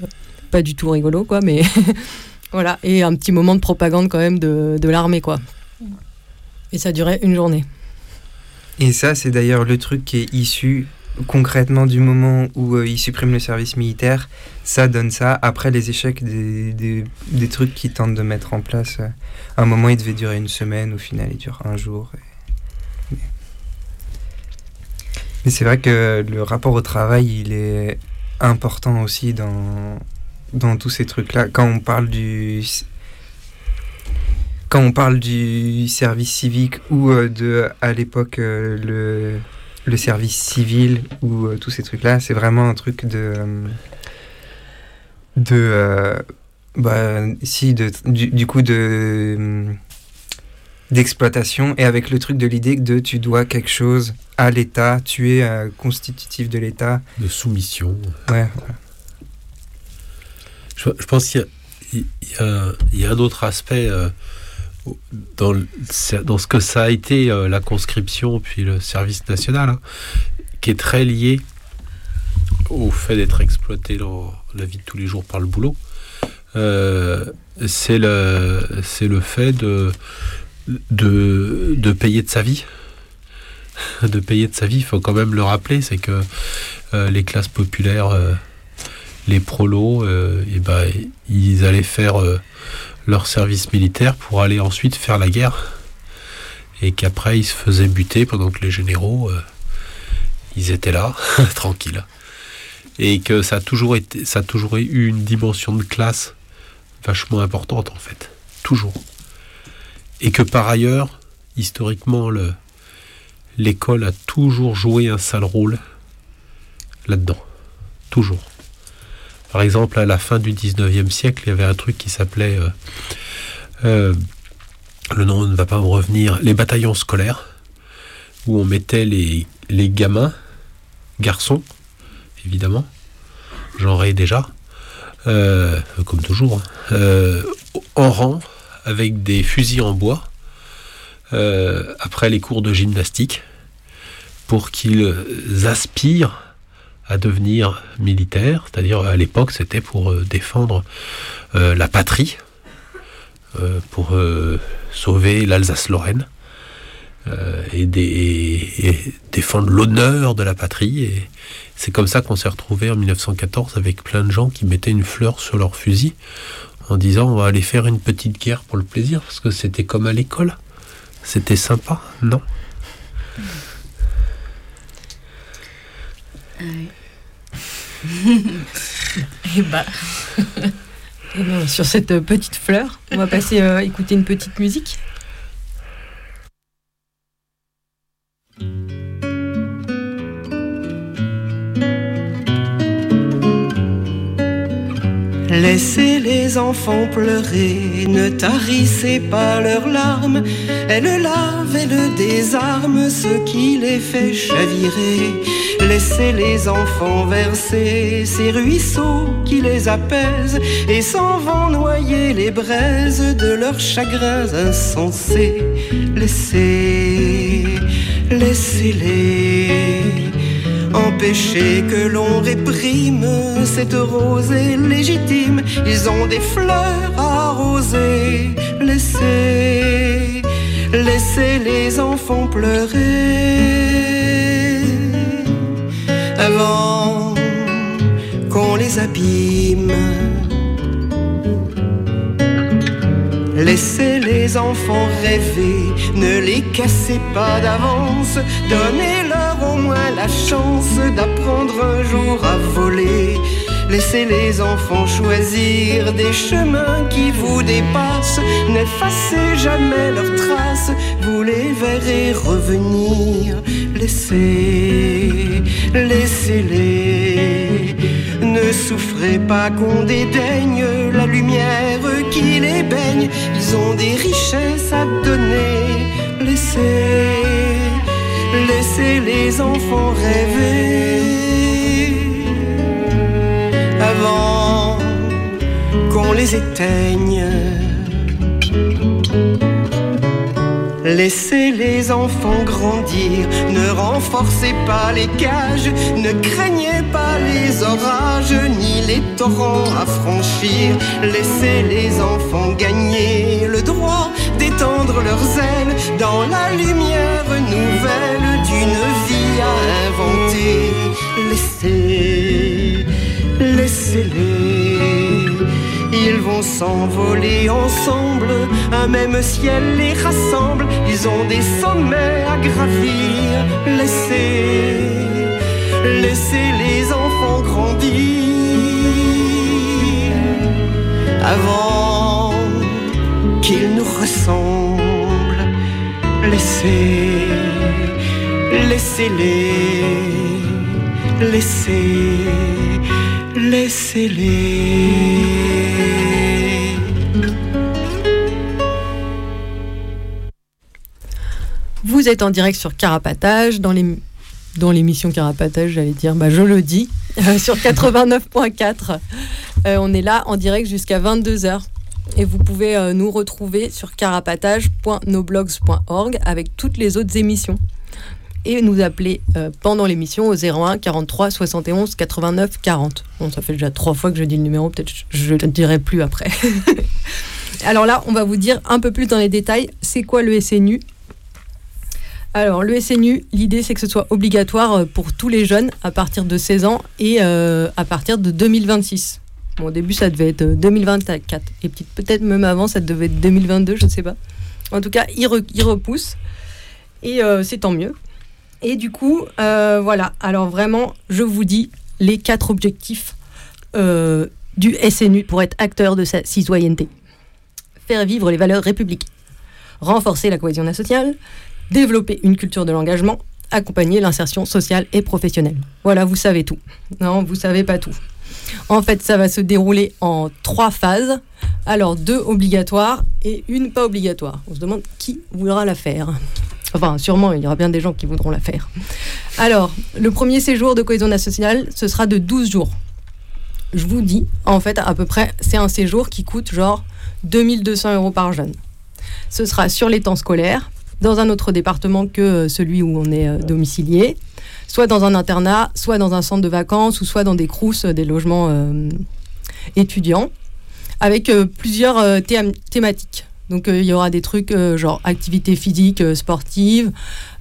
pas du tout rigolos, quoi, mais. (laughs) voilà, et un petit moment de propagande quand même de, de l'armée, quoi. Et ça durait une journée. Et ça, c'est d'ailleurs le truc qui est issu concrètement du moment où euh, ils suppriment le service militaire. Ça donne ça. Après les échecs des, des, trucs qu'ils tentent de mettre en place, euh, à un moment, il devait durer une semaine. Au final, il dure un jour. Mais c'est vrai que le rapport au travail, il est important aussi dans, dans tous ces trucs-là. Quand on parle du quand on parle du service civique ou euh, de, à l'époque, euh, le, le service civil ou euh, tous ces trucs-là, c'est vraiment un truc de. de. bah, si, de, du, du coup, de. euh, d'exploitation et avec le truc de l'idée de tu dois quelque chose à l'État, tu es constitutif de l'État. de soumission. Ouais, Je, pense qu'il y a, un autre aspect euh, dans, ce que ça a été euh, la conscription puis le service national, hein, qui est très lié au fait d'être exploité dans la vie de tous les jours par le boulot. Euh, c'est le, c'est le fait de, de, de payer de sa vie. (laughs) De payer de sa vie, il faut quand même le rappeler, c'est que les classes populaires, les prolos, euh, ben, ils allaient faire euh, leur service militaire pour aller ensuite faire la guerre. Et qu'après, ils se faisaient buter pendant que les généraux, euh, ils étaient là, (laughs) tranquilles. Et que ça a, toujours été, ça a toujours eu une dimension de classe vachement importante, en fait. Toujours. Et que par ailleurs, historiquement, le, l'école a toujours joué un sale rôle là-dedans. Toujours. Par exemple, à la fin du 19e siècle, il y avait un truc qui s'appelait, euh, euh, le nom ne va pas me revenir, les bataillons scolaires, où on mettait les, les gamins, garçons, évidemment, genrés déjà, euh, comme toujours, hein, en rang, avec des fusils en bois, après les cours de gymnastique, pour qu'ils aspirent à devenir militaire, c'est-à-dire à l'époque c'était pour euh, défendre euh, la patrie, euh, pour sauver l'Alsace-Lorraine et défendre l'honneur de la patrie. Et c'est comme ça qu'on s'est retrouvé en 1914 avec plein de gens qui mettaient une fleur sur leur fusil en disant on va aller faire une petite guerre pour le plaisir parce que c'était comme à l'école. C'était sympa, non? Et bah. Eh bien, sur cette petite fleur, on va passer euh, écouter une petite musique. Laissez les enfants pleurer, ne tarissez pas leurs larmes. Elles lavent et le désarment ce qui les fait chavirer. Laissez les enfants verser ces ruisseaux qui les apaisent et s'en vont noyer les braises de leurs chagrins insensés. Laissez, laissez-les. Empêcher que l'on réprime cette rosée légitime. Ils ont des fleurs à arroser. Laissez, laissez les enfants pleurer avant qu'on les abîme. Laissez les les enfants rêver, ne les cassez pas d'avance, donnez-leur la chance d'apprendre un jour à voler. Laissez les enfants choisir des chemins qui vous dépassent. N'effacez jamais leurs traces, vous les verrez revenir. Laissez, laissez-les. Ne souffrez pas qu'on dédaigne la lumière qui les baigne. Ils ont des richesses à donner. Laissez, laissez les enfants rêver avant qu'on les éteigne. Laissez les enfants grandir, ne renforcez pas les cages, ne craignez pas les orages ni les torrents à franchir. Laissez les enfants gagner le droit d'étendre leurs ailes dans la lumière nouvelle d'une vie à inventer. Laissez, laissez-les. Ils vont s'envoler ensemble, un même ciel les rassemble, ils ont des sommets à gravir. Laissez, laissez les enfants grandir avant qu'ils nous ressemblent. Laissez, laissez-les, laissez, laissez-les. Vous êtes en direct sur Carapatage, dans l'émission Carapatage, j'allais dire, bah, je le dis, euh, (laughs) sur 89.4. Euh, on est là en direct jusqu'à 22h. Et vous pouvez euh, nous retrouver sur carapatage.noblogs.org avec toutes les autres émissions. Et nous appeler euh, pendant l'émission au 01 43 71 89 40. Bon, ça fait déjà trois fois que je dis le numéro, peut-être je ne le dirai plus après. (laughs) Alors là, on va vous dire un peu plus dans les détails, c'est quoi le SNU alors, le SNU, l'idée c'est que ce soit obligatoire euh, pour tous les jeunes à partir de 16 ans et euh, à partir de 2026. Bon, au début, ça devait être euh, 2024 et peut- peut-être même avant, ça devait être 2022, je ne sais pas. En tout cas, il, re- repousse et c'est tant mieux. Et du coup, euh, voilà. Alors vraiment, je vous dis les quatre objectifs euh, du SNU pour être acteur de sa citoyenneté. Faire vivre les valeurs républicaines, renforcer la cohésion sociale, développer une culture de l'engagement, accompagner l'insertion sociale et professionnelle. Voilà, vous savez tout. Non, vous savez pas tout. En fait, ça va se dérouler en trois phases. Alors, deux obligatoires et une pas obligatoire. On se demande qui voudra la faire. Enfin, sûrement, il y aura bien des gens qui voudront la faire. Alors, le premier séjour de cohésion nationale, ce sera de 12 jours. Je vous dis, en fait, à peu près, c'est un séjour qui coûte genre 2200 euros par jeune. Ce sera sur les temps scolaires, dans un autre département que euh, celui où on est euh, domicilié, soit dans un internat, soit dans un centre de vacances, ou soit dans des crousses, euh, des logements étudiants, avec plusieurs thématiques. Donc euh, il y aura des trucs euh, genre activités physiques, euh, sportives,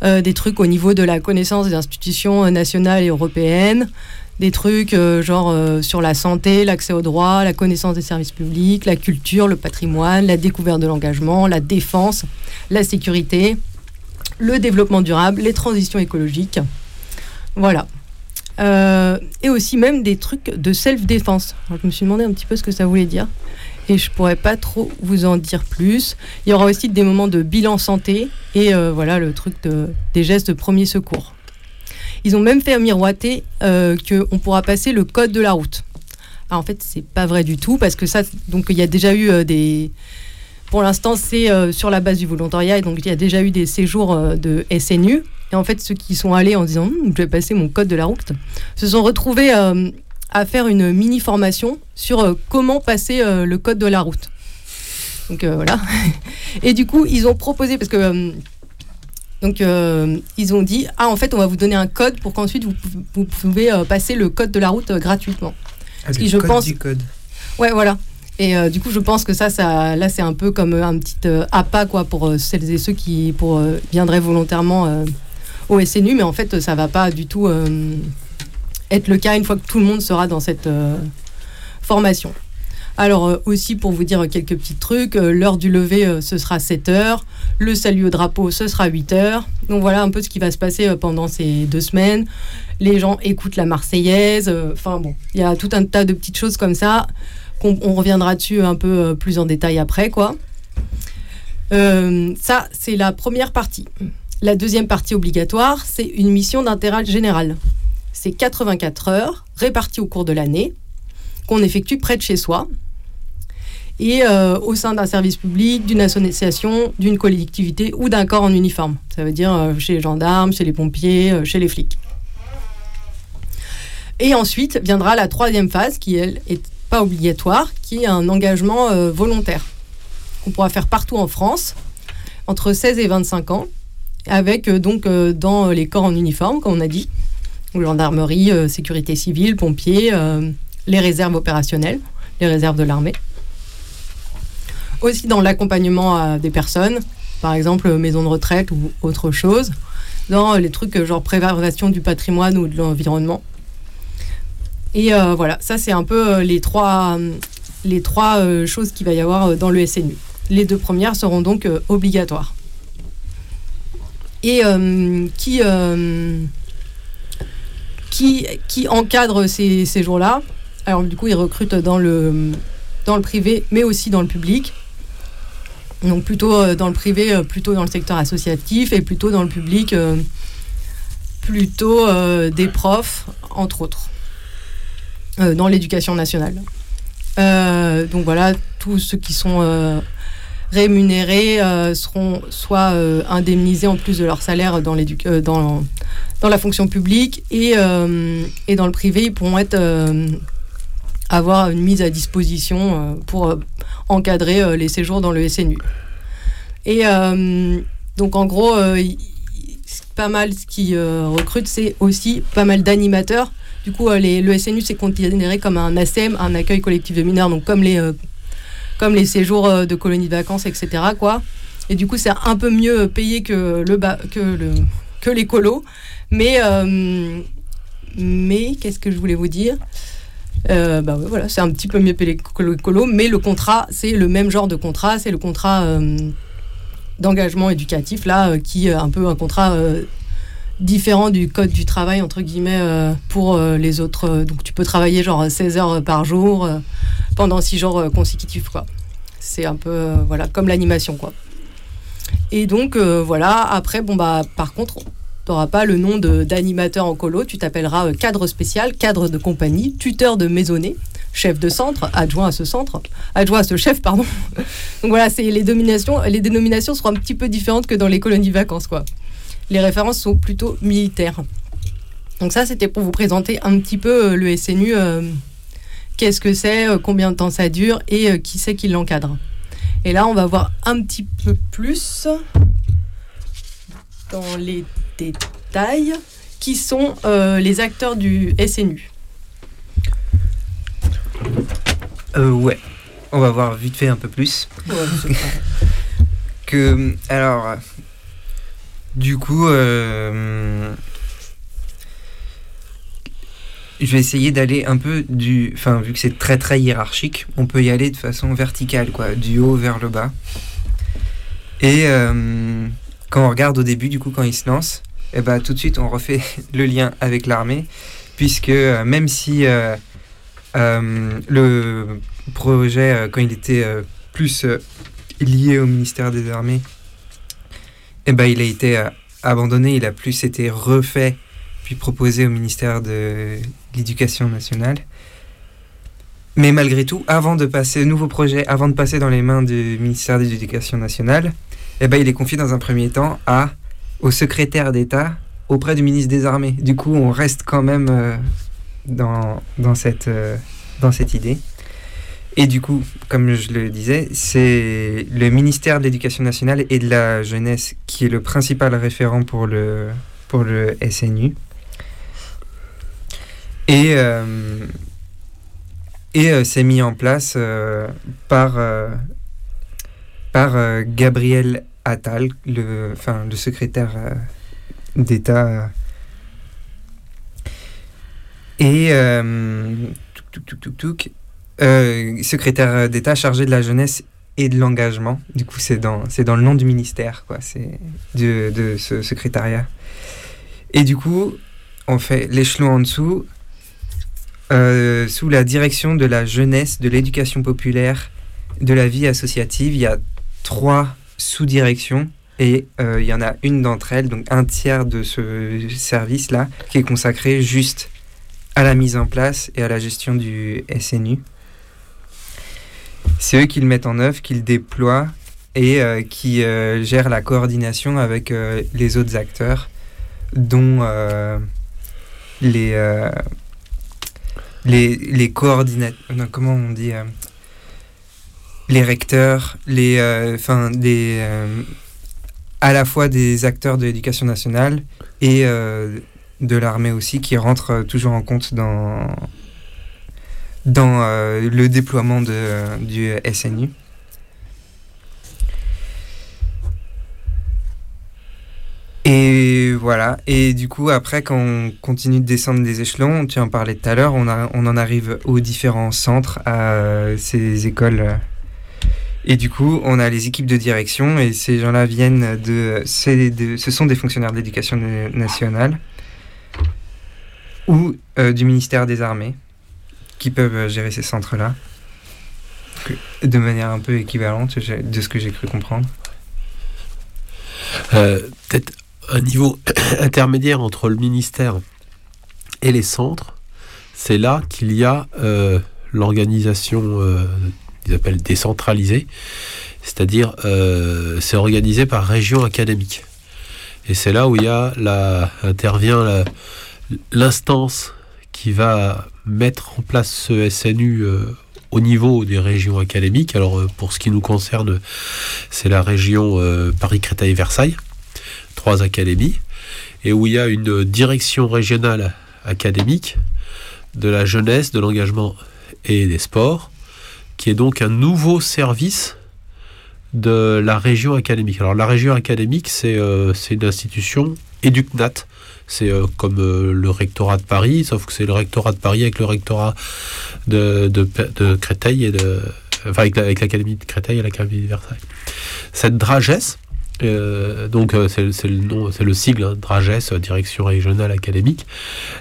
euh, des trucs au niveau de la connaissance des institutions nationales et européennes, des trucs genre sur la santé, l'accès aux droits, la connaissance des services publics, la culture, le patrimoine, la découverte de l'engagement, la défense, la sécurité, le développement durable, les transitions écologiques. Voilà. Et aussi même des trucs de self-défense. Je me suis demandé un petit peu ce que ça voulait dire. Et je pourrais pas trop vous en dire plus. Il y aura aussi des moments de bilan santé et euh, voilà le truc de, des gestes de premier secours. Ils ont même fait miroiter euh, qu'on pourra passer le code de la route. Alors, en fait, c'est pas vrai du tout parce que ça, donc il y a déjà eu euh, des. Pour l'instant, c'est euh, sur la base du volontariat et donc il y a déjà eu des séjours de SNU. Et en fait, ceux qui sont allés en disant Hum, je vais passer mon code de la route se sont retrouvés à faire une mini formation sur euh, comment passer euh, le code de la route. Donc euh, voilà. (laughs) Et du coup, ils ont proposé parce que donc ils ont dit ah en fait on va vous donner un code pour qu'ensuite vous, vous pouvez passer le code de la route gratuitement. Parce le que je code pense du code. Ouais, voilà. Et euh, du coup, je pense que ça, ça là, c'est un peu comme un petit euh, appât quoi pour euh, celles et ceux qui pour viendraient volontairement au SNU, mais en fait, ça va pas du tout être le cas une fois que tout le monde sera dans cette euh, formation. Alors euh, aussi pour vous dire quelques petits trucs, euh, l'heure du lever ce sera 7 heures, le salut au drapeau ce sera 8 heures. Donc voilà un peu ce qui va se passer pendant ces deux semaines. Les gens écoutent la Marseillaise, enfin bon, il y a tout un tas de petites choses comme ça. qu'on on reviendra dessus un peu plus en détail après quoi. Ça c'est la première partie. La deuxième partie obligatoire, c'est une mission d'intérêt général. C'est 84 heures réparties au cours de l'année qu'on effectue près de chez soi et euh, au sein d'un service public, d'une association, d'une collectivité ou d'un corps en uniforme. Ça veut dire euh, chez les gendarmes, chez les pompiers, euh, chez les flics. Et ensuite viendra la troisième phase qui, elle, est pas obligatoire, qui est un engagement volontaire qu'on pourra faire partout en France, entre 16 et 25 ans, avec donc dans les corps en uniforme, comme on a dit, gendarmerie, euh, sécurité civile, pompiers, euh, les réserves opérationnelles, les réserves de l'armée. Aussi dans l'accompagnement des personnes, par exemple euh, maison de retraite ou autre chose, dans les trucs genre préservation du patrimoine ou de l'environnement. Et voilà, ça c'est un peu les trois, les trois choses qu'il va y avoir dans le SNU. Les deux premières seront donc obligatoires. Et qui, qui, qui encadre ces, ces jours-là Alors du coup, ils recrutent dans le, dans le privé, mais aussi dans le public. Donc plutôt euh, dans le privé, euh, plutôt dans le secteur associatif et plutôt dans le public, euh, plutôt des profs, entre autres, dans l'éducation nationale. Donc voilà, tous ceux qui sont rémunérés euh, seront soit euh, indemnisés en plus de leur salaire dans, euh, dans, dans la fonction publique et, et dans le privé, ils pourront être, avoir une mise à disposition pour encadrer les séjours dans le SNU. Et donc en gros, pas mal ce qui recrute, c'est aussi pas mal d'animateurs. Du coup, les, le SNU, c'est considéré comme un ACM, un accueil collectif de mineurs, donc comme les, comme les séjours euh, de colonies de vacances, etc. Quoi. Et du coup, c'est un peu mieux payé que, le que, le, que les colos. Mais, euh, mais qu'est-ce que je voulais vous dire? Euh, bah voilà, c'est un petit peu mieux payé que le colo, mais le contrat, c'est le même genre de contrat, c'est le contrat d'engagement éducatif, là, qui est un peu un contrat différent du code du travail, entre guillemets, euh, pour euh, les autres. euh, donc tu peux travailler genre 16 heures par jour pendant 6 jours consécutifs, quoi. C'est un peu, voilà, comme l'animation, quoi. Et donc, voilà, après, bon, bah, par contre, tu n'auras pas le nom d'animateur en colo, tu t'appelleras cadre spécial, cadre de compagnie, tuteur de maisonnée, chef de centre, adjoint à ce centre, adjoint à ce chef, pardon. (laughs) Donc voilà, c'est les les dénominations seront un petit peu différentes que dans les colonies vacances, quoi. Les références sont plutôt militaires. Donc ça, c'était pour vous présenter un petit peu euh, le SNU, euh, qu'est-ce que c'est, euh, combien de temps ça dure et euh, qui c'est qui l'encadre. Et là, on va voir un petit peu plus dans les détails qui sont euh, les acteurs du SNU. Euh, ouais. On va voir vite fait un peu plus. (laughs) que alors du coup euh, je vais essayer d'aller un peu du enfin vu que c'est très très hiérarchique on peut y aller de façon verticale quoi du haut vers le bas. Et euh, quand on regarde au début du coup quand il se lance et ben tout de suite on refait (laughs) le lien avec l'armée puisque euh, même si le projet quand il était plus lié au ministère des Armées, eh ben, il a été euh, abandonné, il a plus été refait, puis proposé au ministère de l'Éducation nationale. Mais malgré tout, avant de passer, nouveau projet, avant de passer dans les mains du ministère de l'Éducation nationale, eh ben, il est confié dans un premier temps à, au secrétaire d'État auprès du ministre des Armées. Du coup, on reste quand même euh, euh, dans cette idée. Et du coup, comme je le disais, c'est le ministère de l'Éducation nationale et de la jeunesse qui est le principal référent pour le, pour le SNU. Et, euh, et euh, c'est mis en place euh, par, par Gabriel Attal, le, enfin, le secrétaire d'État. Et touc, touc, touc. Euh, secrétaire d'État chargé de la jeunesse et de l'engagement. Du coup, c'est dans, le nom du ministère, quoi. C'est de, de ce secrétariat. Et du coup, on fait l'échelon en dessous, euh, sous la direction de la jeunesse, de l'éducation populaire, de la vie associative. Il y a trois sous-directions et euh, il y en a une d'entre elles, donc un tiers de ce service-là, qui est consacré juste à la mise en place et à la gestion du SNU. C'est eux qui le mettent en œuvre, qui le déploient et euh, qui euh, gèrent la coordination avec euh, les autres acteurs, dont euh, les, les, les coordinateurs. Comment on dit Les recteurs, les, enfin, des, à la fois des acteurs de l'éducation nationale et de l'armée aussi, qui rentrent toujours en compte dans, dans euh, le déploiement de, euh, du SNU. Et voilà. Et du coup, après, quand on continue de descendre des échelons, tu en parlais tout à l'heure, on, on en arrive aux différents centres, à euh, ces écoles. Et du coup, on a les équipes de direction, et ces gens-là viennent de, de- Ce sont des fonctionnaires de l'éducation na- nationale ou du ministère des Armées qui peuvent gérer ces centres-là de manière un peu équivalente de ce que j'ai cru comprendre. Euh, Peut-être un niveau (coughs) intermédiaire entre le ministère et les centres, c'est là qu'il y a euh, l'organisation, euh, qu'ils appellent décentralisée, c'est-à-dire euh, c'est organisé par région académique. Et c'est là où il y a la, intervient l'instance qui va mettre en place ce SNU euh, au niveau des régions académiques. Alors euh, pour ce qui nous concerne, c'est la région euh, Paris-Créteil-Versailles, trois académies, et où il y a une direction régionale académique de la jeunesse, de l'engagement et des sports, qui est donc un nouveau service de la région académique. Alors la région académique, c'est une institution éducnate. C'est euh, comme euh, le rectorat de Paris, sauf que c'est le rectorat de Paris avec le rectorat de, Créteil et de, avec la- avec l'académie de Créteil et l'académie de Versailles. Cette DRAGES, euh, donc c'est le sigle hein, DRAGES, Direction régionale académique.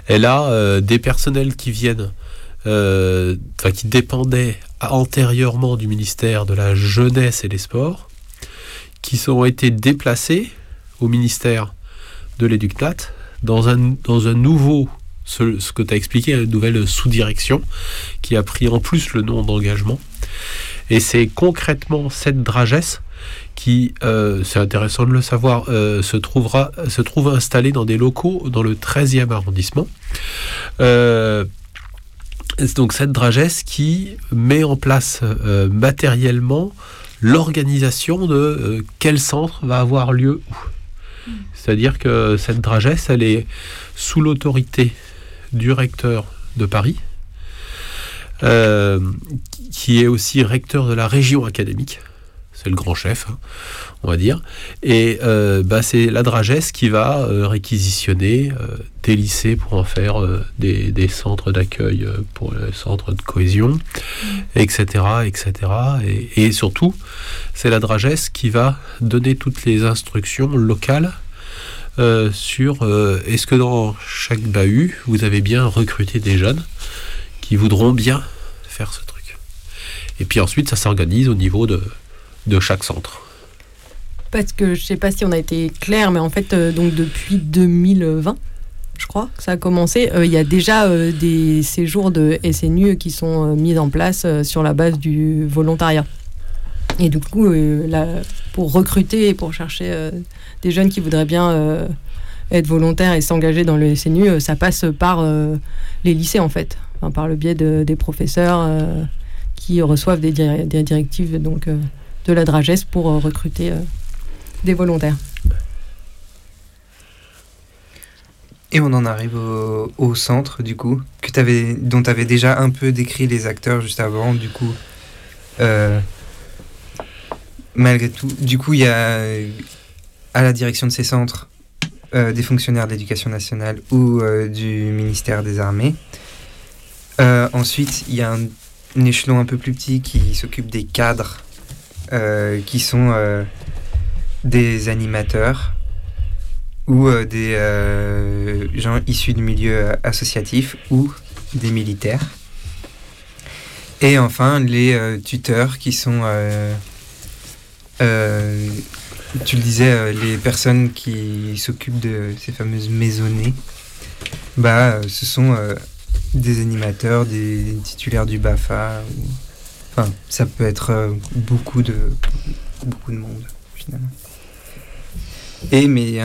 Elle a des personnels qui viennent, qui dépendaient antérieurement du ministère de la jeunesse et des sports, qui sont été déplacés au ministère de l'éductat dans un, nouveau, ce, que tu as expliqué, une nouvelle sous-direction qui a pris en plus le nom d'engagement. Et c'est concrètement cette dragesse qui, euh, c'est intéressant de le savoir, euh, se, trouvera, se trouve installée dans des locaux dans le 13e arrondissement. Euh, donc cette dragesse qui met en place euh, matériellement l'organisation de quel centre va avoir lieu où. C'est-à-dire que cette dragesse, elle est sous l'autorité du recteur de Paris, euh, qui est aussi recteur de la région académique. C'est le grand chef, hein, on va dire. Et euh, bah, c'est la dragesse qui va euh, réquisitionner des lycées pour en faire des, des centres d'accueil pour les centres de cohésion, etc. etc. Et, et surtout, c'est la dragesse qui va donner toutes les instructions locales euh, sur euh, est-ce que dans chaque bahut, vous avez bien recruté des jeunes qui voudront bien faire ce truc? Et puis ensuite, ça s'organise au niveau de, de chaque centre. Parce que je sais pas si on a été clair, mais en fait, euh, donc depuis 2020, je crois que ça a commencé, il y a déjà des séjours de SNU qui sont mis en place sur la base du volontariat. Et du coup, euh, pour recruter et pour chercher euh, des jeunes qui voudraient bien euh, être volontaires et s'engager dans le SNU, ça passe par les lycées en fait, par le biais de- des professeurs qui reçoivent des, dir- des directives donc, de la DRAGES pour recruter des volontaires. Et on en arrive au, centre, du coup, que dont tu avais déjà un peu décrit les acteurs juste avant, du coup. Malgré tout, du coup, il y a à la direction de ces centres euh, des fonctionnaires de l'éducation nationale ou euh, du ministère des Armées. Euh, ensuite, il y a un échelon un peu plus petit qui s'occupe des cadres, qui sont des animateurs ou des gens issus du milieu associatif ou des militaires. Et enfin, les tuteurs qui sont, euh, tu le disais, euh, les personnes qui s'occupent de ces fameuses maisonnées. Bah, euh, ce sont des animateurs, des, titulaires du BAFA. Enfin, ça peut être beaucoup de beaucoup de monde finalement. Et mais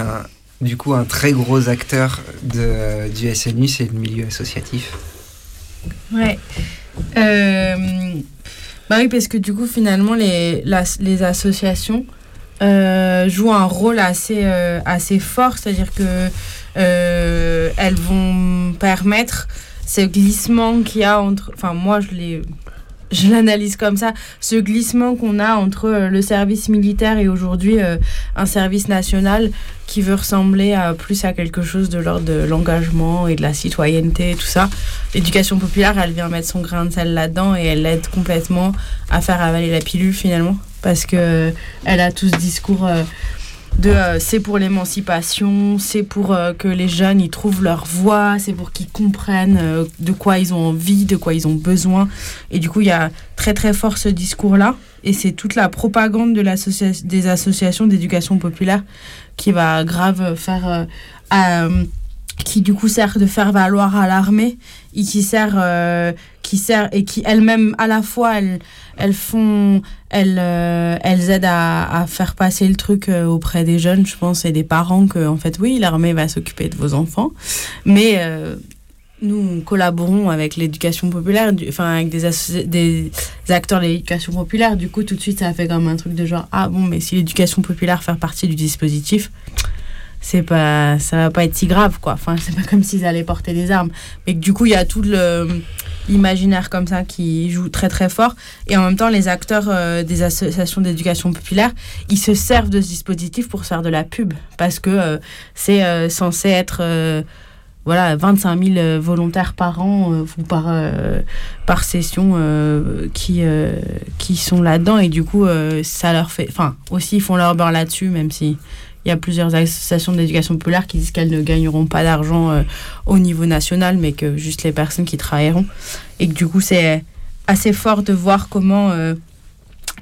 du coup, un très gros acteur du SNU, c'est le milieu associatif. Ouais. Bah oui, parce que du coup, finalement, les, les associations euh, jouent un rôle assez, euh, assez fort, c'est-à-dire que euh, elles vont permettre ce glissement qu'il y a entre. Enfin, moi, je l'ai. Je l'analyse comme ça, ce glissement qu'on a entre euh, le service militaire et aujourd'hui euh, un service national qui veut ressembler à plus à quelque chose de l'ordre de l'engagement et de la citoyenneté et tout ça. L'éducation populaire, elle vient mettre son grain de sel là-dedans et elle aide complètement à faire avaler la pilule finalement parce que euh, elle a tout ce discours de euh, c'est pour l'émancipation, c'est pour euh, que les jeunes ils trouvent leur voie, c'est pour qu'ils comprennent euh, de quoi ils ont envie, de quoi ils ont besoin. Et du coup, il y a très très fort ce discours-là. Et c'est toute la propagande des associations d'éducation populaire qui va grave faire. Qui du coup sert de faire valoir à l'armée et qui sert euh, qui sert et qui elles-mêmes à la fois elles elles font elles euh, elles aident à, faire passer le truc euh, auprès des jeunes je pense et des parents que en fait oui l'armée va s'occuper de vos enfants mais nous collaborons avec l'éducation populaire, enfin avec des, des acteurs de l'éducation populaire. Du coup, tout de suite, ça fait comme un truc de genre ah bon, mais si l'éducation populaire fait partie du dispositif, c'est pas, ça va pas être si grave quoi. Enfin, c'est pas comme s'ils allaient porter des armes. Mais du coup, il y a tout l'imaginaire comme ça qui joue très très fort. Et en même temps, les acteurs euh, des associations d'éducation populaire, ils se servent de ce dispositif pour faire de la pub parce que euh, c'est euh, censé être voilà, 25 000 euh, volontaires par an ou par, par session qui, qui sont là-dedans. Et du coup, ça leur fait. Enfin, aussi, ils font leur beurre là-dessus, même si. Il y a plusieurs associations d'éducation populaire qui disent qu'elles ne gagneront pas d'argent euh, au niveau national, mais que juste les personnes qui travailleront. Et que du coup, c'est assez fort de voir comment euh,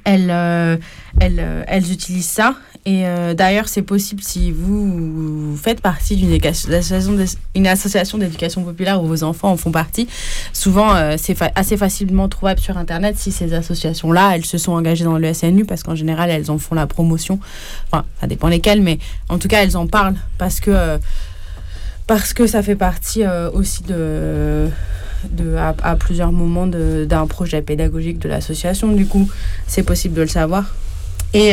elles, euh, elles, elles utilisent ça. Et euh, d'ailleurs, c'est possible si vous, faites partie d'une association d'éducation populaire où vos enfants en font partie. Souvent, euh, c'est assez facilement trouvable sur Internet si ces associations-là, elles se sont engagées dans le SNU parce qu'en général, elles en font la promotion. Enfin, ça dépend lesquelles, mais en tout cas, elles en parlent parce que, euh, parce que ça fait partie aussi de, de, à, plusieurs moments d'un projet pédagogique de l'association. Du coup, c'est possible de le savoir. Et,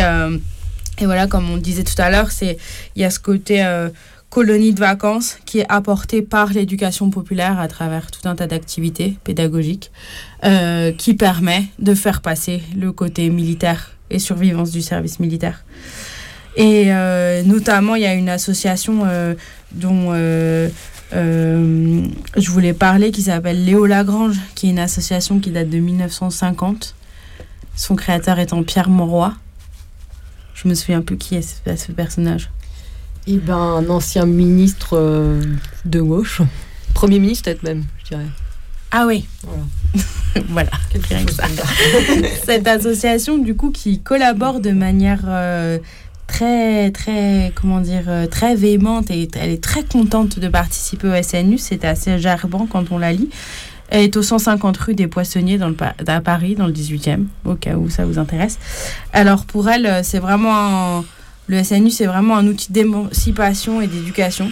et voilà, comme on disait tout à l'heure, c'est il y a ce côté euh, colonie de vacances qui est apporté par l'éducation populaire à travers tout un tas d'activités pédagogiques euh, qui permet de faire passer le côté militaire et survivance du service militaire. Et euh, notamment, il y a une association dont je voulais parler qui s'appelle Léo Lagrange, qui est une association qui date de 1950. Son créateur étant Pierre Mauroy. Je me souviens plus qui est ce, ce personnage. Eh ben, un ancien ministre euh, de gauche. Premier ministre, peut-être même, je dirais. Ah oui. Voilà. (laughs) voilà. rien que ça. (laughs) Cette association, du coup, qui collabore de manière euh, très, très, comment dire, euh, très véhémente et elle est très contente de participer au SNU. C'est assez gerbant quand on la lit. Elle est au 150 rue des Poissonniers à Paris, dans le 18e, au cas où ça vous intéresse. Alors pour elle, euh, c'est vraiment le SNU, c'est vraiment un outil d'émancipation et d'éducation.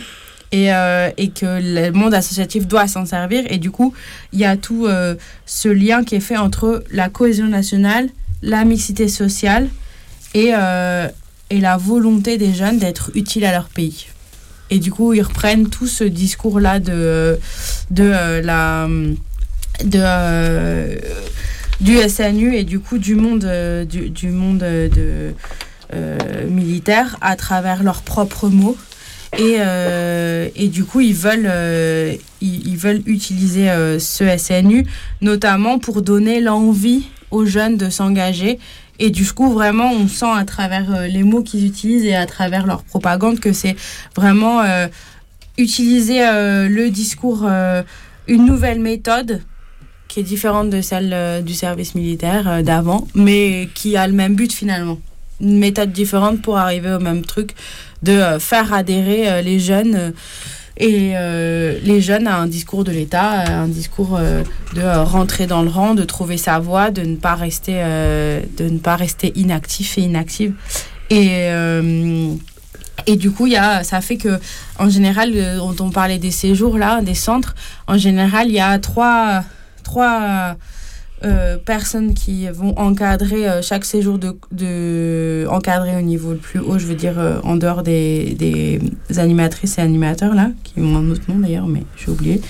Et, euh, et que le monde associatif doit s'en servir. Et du coup, il y a tout euh, ce lien qui est fait entre la cohésion nationale, la mixité sociale et, et la volonté des jeunes d'être utiles à leur pays. Et du coup, ils reprennent tout ce discours-là de, de euh, la de euh, du SNU et du coup du monde euh, du, du monde de militaire à travers leurs propres mots et, et du coup, ils veulent, ils, veulent utiliser ce SNU, notamment pour donner l'envie aux jeunes de s'engager. Et du coup, vraiment, on sent à travers les mots qu'ils utilisent et à travers leur propagande que c'est vraiment utiliser le discours, une nouvelle méthode qui est différente de celle du service militaire d'avant, mais qui a le même but finalement. Une méthode différente pour arriver au même truc, de euh, faire adhérer euh, les jeunes euh, et les jeunes à un discours de l'État, un discours de rentrer dans le rang, de trouver sa voie, de ne pas rester, de ne pas rester inactif et inactive. Et, et du coup, y a, ça fait que, en général, on, on parlait des séjours là, des centres, en général, il y a trois, trois euh, personnes qui vont encadrer euh, chaque séjour de, de, encadrer au niveau le plus haut, je veux dire euh, en dehors des, des, animatrices et animateurs là, qui ont un autre nom d'ailleurs, mais j'ai oublié.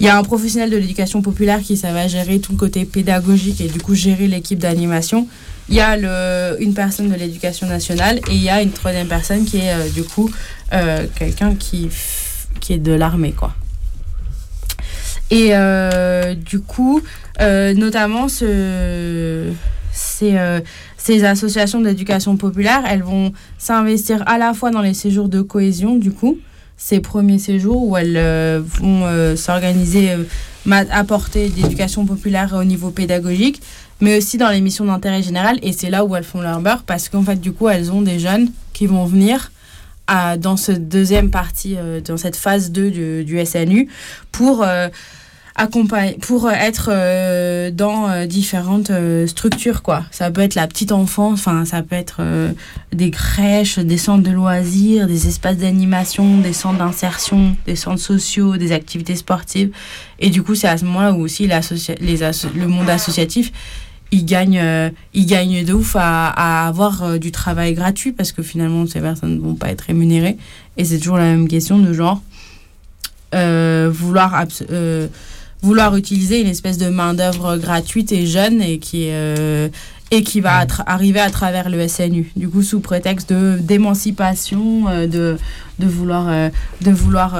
Il y a un professionnel de l'éducation populaire qui ça va gérer tout le côté pédagogique et du coup gérer l'équipe d'animation. Il y a le, une personne de l'éducation nationale et il y a une troisième personne qui est du coup quelqu'un qui, qui est de l'armée quoi. Et du coup, euh, notamment, ce, ces, euh, ces associations d'éducation populaire, elles vont s'investir à la fois dans les séjours de cohésion, du coup, ces premiers séjours où elles euh, vont s'organiser, apporter d'éducation populaire au niveau pédagogique, mais aussi dans les missions d'intérêt général. Et c'est là où elles font leur beurre parce qu'en fait, du coup, elles ont des jeunes qui vont venir dans cette deuxième partie, dans cette phase 2 du, SNU, pour pour être euh, dans euh, différentes euh, structures quoi. Ça peut être la petite enfance, ça peut être des crèches, des centres de loisirs, des espaces d'animation, des centres d'insertion, des centres sociaux, des activités sportives. Et du coup, c'est à ce moment-là où aussi les le monde associatif il gagne, il gagne de ouf à, à avoir du travail gratuit parce que finalement ces personnes ne vont pas être rémunérées. Et c'est toujours la même question de genre vouloir vouloir utiliser une espèce de main-d'œuvre gratuite et jeune et qui, euh, et qui va arriver à travers le SNU. Du coup, sous prétexte d'émancipation, euh, de, de vouloir, euh, de vouloir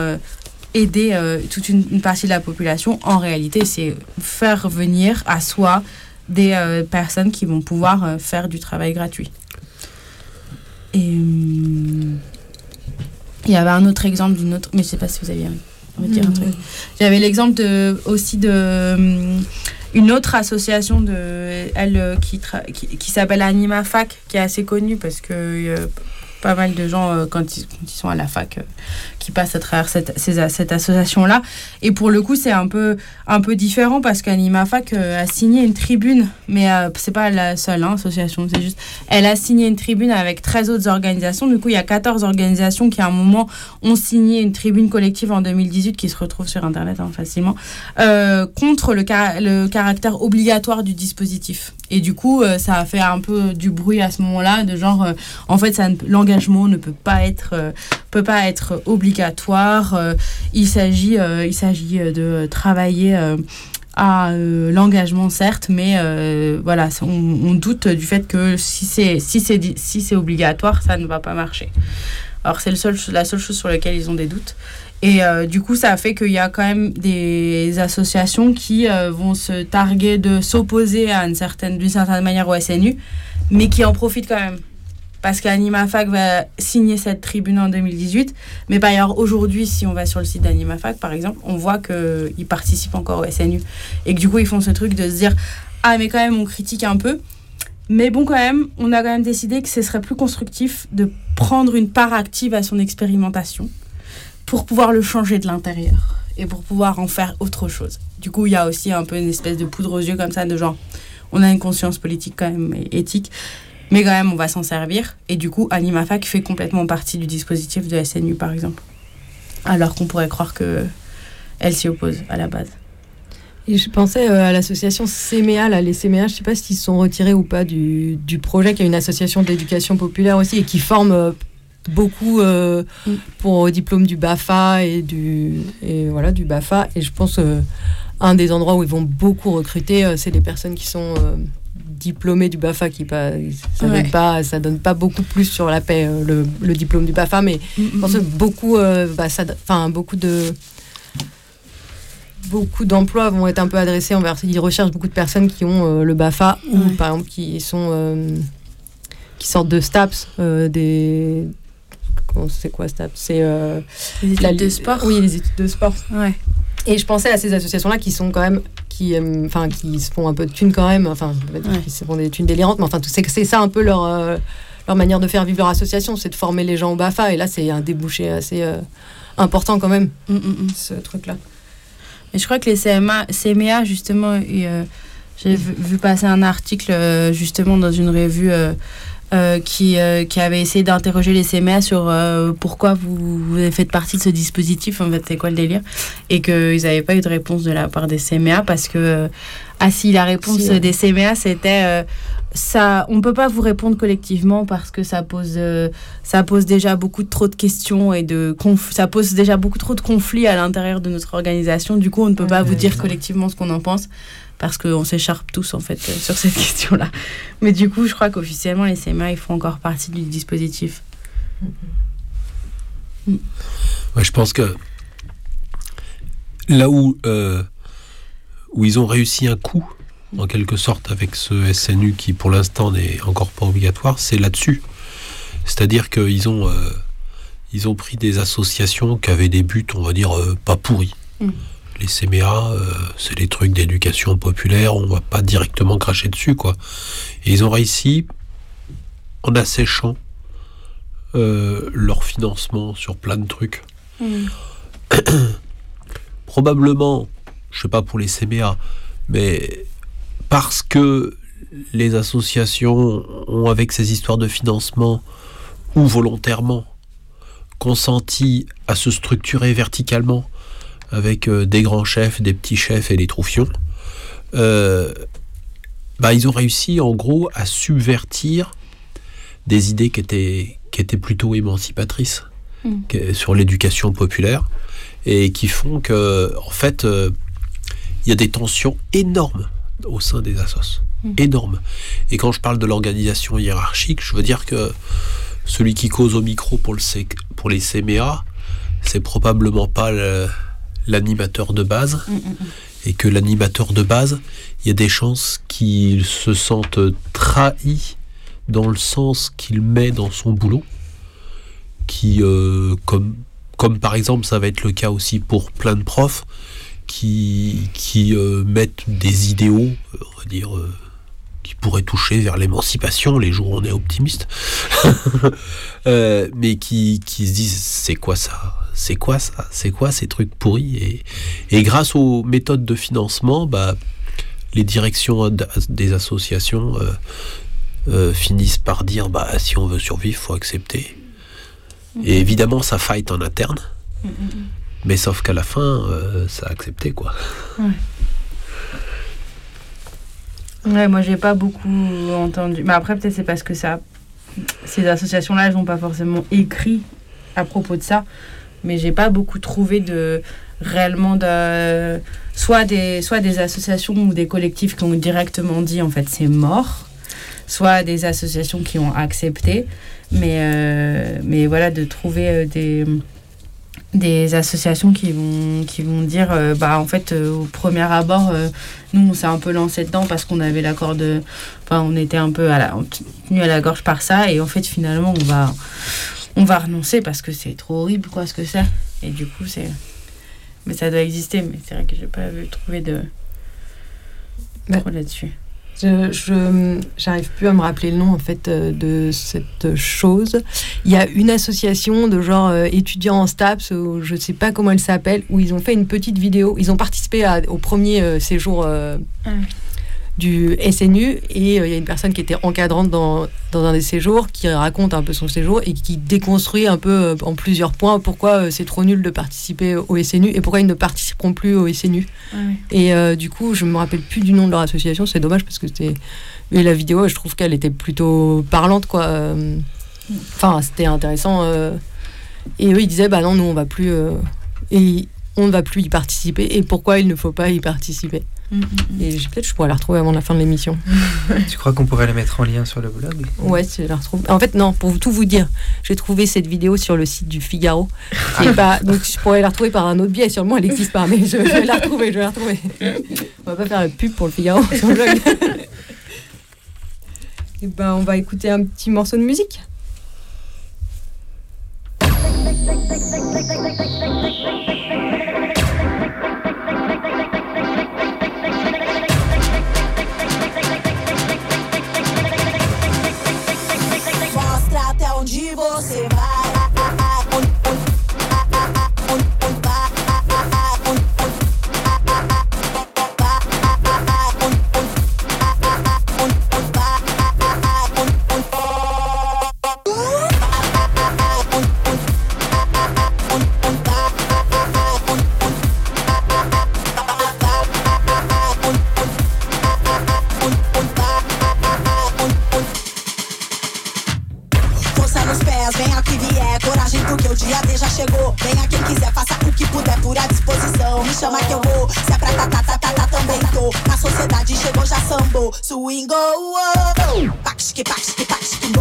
aider toute une, partie de la population, en réalité, c'est faire venir à soi des personnes qui vont pouvoir faire du travail gratuit. Et hum, il y avait un autre exemple d'une autre, mais je ne sais pas si vous aviez dire mm. J'avais l'exemple de, aussi de une autre association de elle qui, qui, s'appelle AnimaFac qui est assez connue parce que euh, pas mal de gens euh, quand, ils, sont à la fac euh, qui passent à travers cette, cette association-là. Et pour le coup, c'est un peu, un peu différent parce qu'AnimaFac euh, a signé une tribune, mais c'est pas la seule hein, association, c'est juste. Elle a signé une tribune avec 13 autres organisations. Du coup, il y a 14 organisations qui, à un moment, ont signé une tribune collective en 2018 qui se retrouve sur Internet hein, facilement, contre le, le caractère obligatoire du dispositif. Et du coup, ça a fait un peu du bruit à ce moment-là, de genre, en fait, l'engagement ne peut pas être, euh, peut pas être obligatoire. Euh, il s'agit euh, il s'agit de travailler à l'engagement certes, mais voilà, on, doute du fait que si c'est si c'est si c'est obligatoire, ça ne va pas marcher. Alors c'est le seul, la seule chose sur laquelle ils ont des doutes. Et du coup, ça fait qu'il y a quand même des associations qui vont se targuer de s'opposer d'une certaine manière au SNU, mais qui en profitent quand même parce qu'AnimaFac va signer cette tribune en 2018. Mais par ailleurs, aujourd'hui, si on va sur le site d'AnimaFac, par exemple, on voit qu'ils participent encore au SNU. Et que du coup, ils font ce truc de se dire Ah, mais quand même, on critique un peu. Mais bon, quand même, on a quand même décidé que ce serait plus constructif de prendre une part active à son expérimentation pour pouvoir le changer de l'intérieur et pour pouvoir en faire autre chose. Du coup, il y a aussi un peu une espèce de poudre aux yeux comme ça, de genre, on a une conscience politique quand même et éthique. Mais quand même, on va s'en servir. Et du coup, AnimaFac fait complètement partie du dispositif de SNU, par exemple. Alors qu'on pourrait croire que elle s'y oppose à la base. Et je pensais euh, à l'association CMEA, là, les CMEA, je ne sais pas s'ils sont retirés ou pas du, du projet, qui est une association d'éducation populaire aussi et qui forme euh, beaucoup euh, mm. pour au diplôme du BAFA et du, et voilà, du BAFA. Et je pense un des endroits où ils vont beaucoup recruter, c'est les personnes qui sont diplômé du BAFA qui pas ça Ouais. donne pas ça donne pas beaucoup plus sur la paix euh, le, le diplôme du BAFA mais je pense que beaucoup euh, bah, enfin beaucoup de beaucoup d'emplois vont être un peu adressés envers ils recherchent beaucoup de personnes qui ont euh, le BAFA ou par exemple qui sont euh, qui sortent de STAPS euh, des c'est quoi STAPS c'est euh, Les études la- de sport oui les études de sport Ouais. et je pensais à ces associations-là qui sont quand même, qui, euh, enfin, qui se font un peu de thunes quand même, enfin, Ouais. qu'ils se font des thunes délirantes, mais enfin, tout- c'est ça un peu leur, euh, leur manière de faire vivre leur association, c'est de former les gens au BAFA. Et là, c'est un débouché assez important quand même, Mm, mm, mm. ce truc-là. Et je crois que les CMA, CMA justement, j'ai vu, vu passer un article justement dans une revue euh, qui, euh, qui avait essayé d'interroger les CMA sur euh, pourquoi vous, vous faites partie de ce dispositif, en fait, c'est quoi le délire, et qu'ils n'avaient pas eu de réponse de la part des CMA parce que, ah si, la réponse Si, ouais. des CMA c'était. ça, on peut pas vous répondre collectivement parce que ça pose, euh, ça pose déjà beaucoup de, trop de questions et de ça pose déjà beaucoup trop de conflits à l'intérieur de notre organisation. Du coup, on ne peut pas vous dire collectivement ce qu'on en pense parce qu'on s'écharpe tous en fait euh, sur cette (laughs) question-là. Mais du coup, je crois qu'officiellement, les CMA ils font encore partie du dispositif. Ouais, je pense que là où, euh, où ils ont réussi un coup, en quelque sorte, avec ce SNU qui pour l'instant n'est encore pas obligatoire, c'est là-dessus. C'est-à-dire qu'ils ont, euh, ils ont pris des associations qui avaient des buts, on va dire, euh, pas pourris. Mm. Les CMA, euh, c'est des trucs d'éducation populaire, on va pas directement cracher dessus, quoi. Et ils ont réussi, en asséchant euh, leur financement sur plein de trucs, (coughs) probablement, je sais pas pour les CMA, mais parce que les associations ont, avec ces histoires de financement, ou volontairement, consenti à se structurer verticalement avec euh, des grands chefs, des petits chefs et des troufions, euh, bah, ils ont réussi en gros à subvertir des idées qui étaient, qui étaient plutôt émancipatrices Mm. que- sur l'éducation populaire et qui font que, en fait, euh, il y a des tensions énormes au sein des assos. Mm. Énormes. Et quand je parle de l'organisation hiérarchique, je veux dire que celui qui cause au micro pour, le pour les CMA, c'est probablement pas le- l'animateur de base. Et que l'animateur de base, il y a des chances qu'il se sente trahi dans le sens qu'il met dans son boulot qui, euh, comme, comme par exemple, ça va être le cas aussi pour plein de profs, qui, qui euh, mettent des idéaux, on va dire, euh, qui pourraient toucher vers l'émancipation, les jours où on est optimiste, (laughs) Euh, mais qui, qui se disent c'est quoi ça? C'est quoi ça? C'est quoi ces trucs pourris? Et, et grâce aux méthodes de financement, bah, les directions des associations euh, euh, finissent par dire bah, si on veut survivre, faut accepter. Et évidemment, ça fight en interne. Mais sauf qu'à la fin, euh, ça a accepté, quoi. Ouais, moi j'ai pas beaucoup entendu. Mais après, peut-être c'est parce que ça. Ces associations-là, elles n'ont pas forcément écrit à propos de ça. Mais j'ai pas beaucoup trouvé de. réellement de. Soit des, soit des associations ou des collectifs qui ont directement dit en fait c'est mort. Soit des associations qui ont accepté. Mais, euh, mais voilà, de trouver euh, des des associations qui vont qui vont dire euh, bah en fait euh, au premier abord euh, nous on s'est un peu lancé dedans parce qu'on avait l'accord de enfin on était un peu à la tenu à la gorge par ça. Et en fait finalement on va on va renoncer parce que c'est trop horrible quoi ce que c'est. Et du coup c'est mais ça doit exister mais c'est vrai que j'ai pas vu trouver de trop là-dessus Je, j'arrive plus à me rappeler le nom en fait euh, de cette chose. Il y a une association de genre euh, étudiants en STAPS, ou je sais pas comment elle s'appelle, où ils ont fait une petite vidéo. Ils ont participé au premier euh, séjour Ah. Du SNU et euh, il y a une personne qui était encadrante dans, dans un des séjours qui raconte un peu son séjour et qui déconstruit un peu euh, en plusieurs points pourquoi euh, c'est trop nul de participer au SNU et pourquoi ils ne participeront plus au SNU. Et du coup, je me rappelle plus du nom de leur association. C'est dommage parce que c'était. Et la vidéo, je trouve qu'elle était plutôt parlante, quoi. Enfin, c'était intéressant. Et eux, ils disaient, bah non, nous, on va plus. Et on ne va plus y participer. Et pourquoi il ne faut pas y participer Mm, et peut-être je pourrais la retrouver avant la fin de l'émission. (laughs) tu crois qu'on pourrait la mettre en lien sur le blog? Ouais, je la retrouve. En fait, non, pour tout vous dire, j'ai trouvé cette vidéo sur le site du Figaro. Qui est pas... Donc je pourrais la retrouver par un autre biais, sûrement elle n'existe pas, mais je vais la retrouver, je vais la retrouver. (laughs) On va pas faire la pub pour le Figaro sur le blog. (laughs) Et ben, on va écouter un petit morceau de musique. todo se va. Já sambou. Swing, oh, oh. Paxque, paxque, paxque,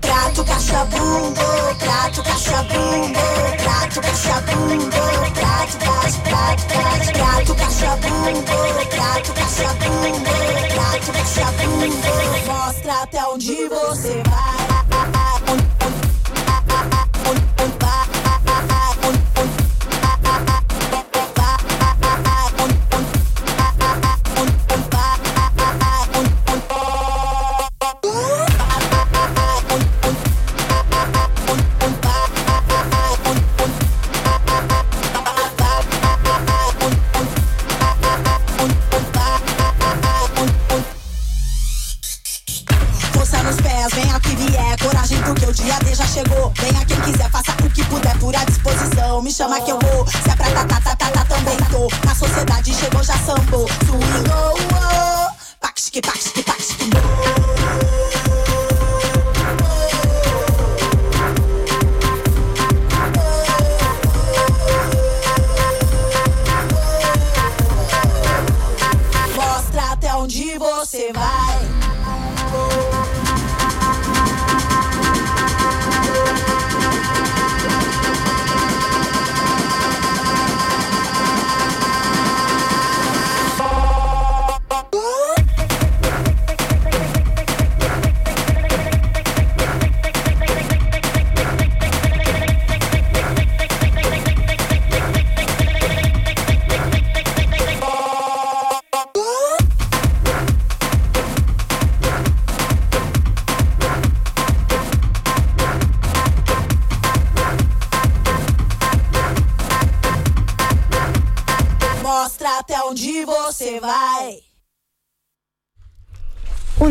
Prato, caixa, bumbo, prato, caixa, bumbo, prato, caixa, bumbo, prato, prato, prato, caixa, prato, caixa, bumbo, prato, caixa, bumbo. Mostra até onde você vai.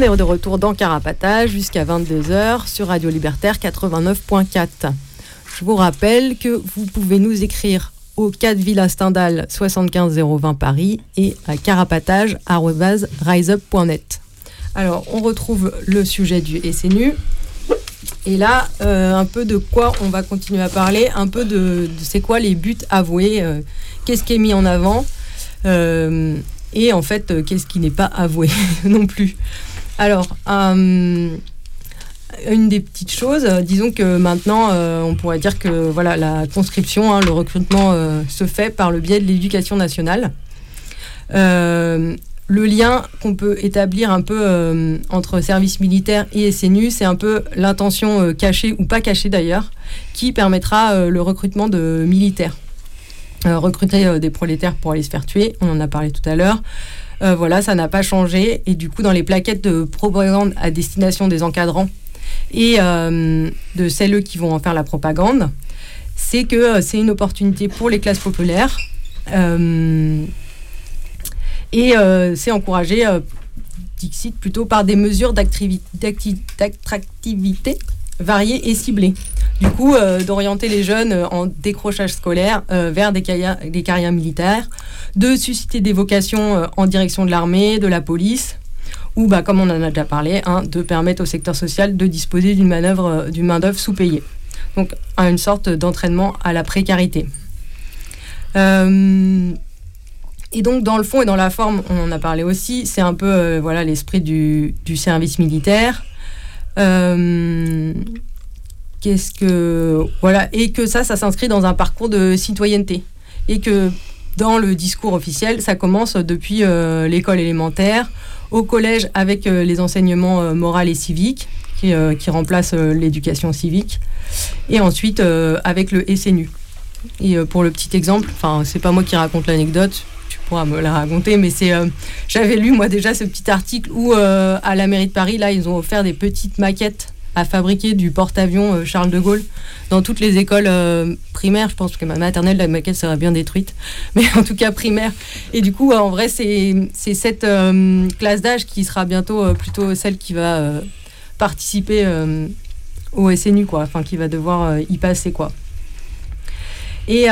De retour dans Carapatage jusqu'à 22h sur Radio Libertaire 89.4. Je vous rappelle que vous pouvez nous écrire au 4 Villa Stendhal 75 020 Paris et à carapatage.riseup.net. Alors, on retrouve le sujet du SNU. Et là, euh, un peu de quoi on va continuer à parler, un peu de, c'est quoi les buts avoués, euh, qu'est-ce qui est mis en avant, euh, et en fait, qu'est-ce qui n'est pas avoué (laughs) non plus. Alors, euh, une des petites choses, euh, disons que maintenant, euh, on pourrait dire que voilà, la conscription, hein, le recrutement se fait par le biais de l'éducation nationale. Le lien qu'on peut établir un peu entre service militaire et SNU, c'est un peu l'intention cachée ou pas cachée d'ailleurs, qui permettra le recrutement de militaires. Recruter des prolétaires pour aller se faire tuer, on en a parlé tout à l'heure. Euh, voilà, ça n'a pas changé. Et du coup, dans les plaquettes de propagande à destination des encadrants et euh, de celles qui vont en faire la propagande, c'est que euh, c'est une opportunité pour les classes populaires. Et c'est encouragé, Dixit, plutôt par des mesures d'attractivité variées et ciblées. Du coup, d'orienter les jeunes en décrochage scolaire vers des carrières, militaires, de susciter des vocations en direction de l'armée, de la police, ou bah, comme on en a déjà parlé, hein, de permettre au secteur social de disposer d'une manœuvre, d'une main-d'œuvre sous-payée. Donc, à une sorte d'entraînement à la précarité. Et donc, dans le fond et dans la forme, on en a parlé aussi, c'est un peu euh, voilà l'esprit du, service militaire. Euh, qu'est-ce que. Voilà, et que ça, ça s'inscrit dans un parcours de citoyenneté. Et que dans le discours officiel, ça commence depuis euh, l'école élémentaire, au collège avec les enseignements moraux et civiques, qui, qui remplacent l'éducation civique, et ensuite avec le SNU. Et pour le petit exemple, enfin, c'est pas moi qui raconte l'anecdote, pourra me la raconter, mais c'est, euh, j'avais lu moi déjà ce petit article où euh, à la mairie de Paris, là, ils ont offert des petites maquettes à fabriquer du porte-avions euh, Charles de Gaulle dans toutes les écoles primaires. Je pense que ma maternelle, la maquette sera bien détruite, (laughs) mais en tout cas primaire. Et du coup, en vrai, c'est, c'est cette classe d'âge qui sera bientôt plutôt celle qui va participer au SNU, quoi, enfin qui va devoir y passer, quoi. Et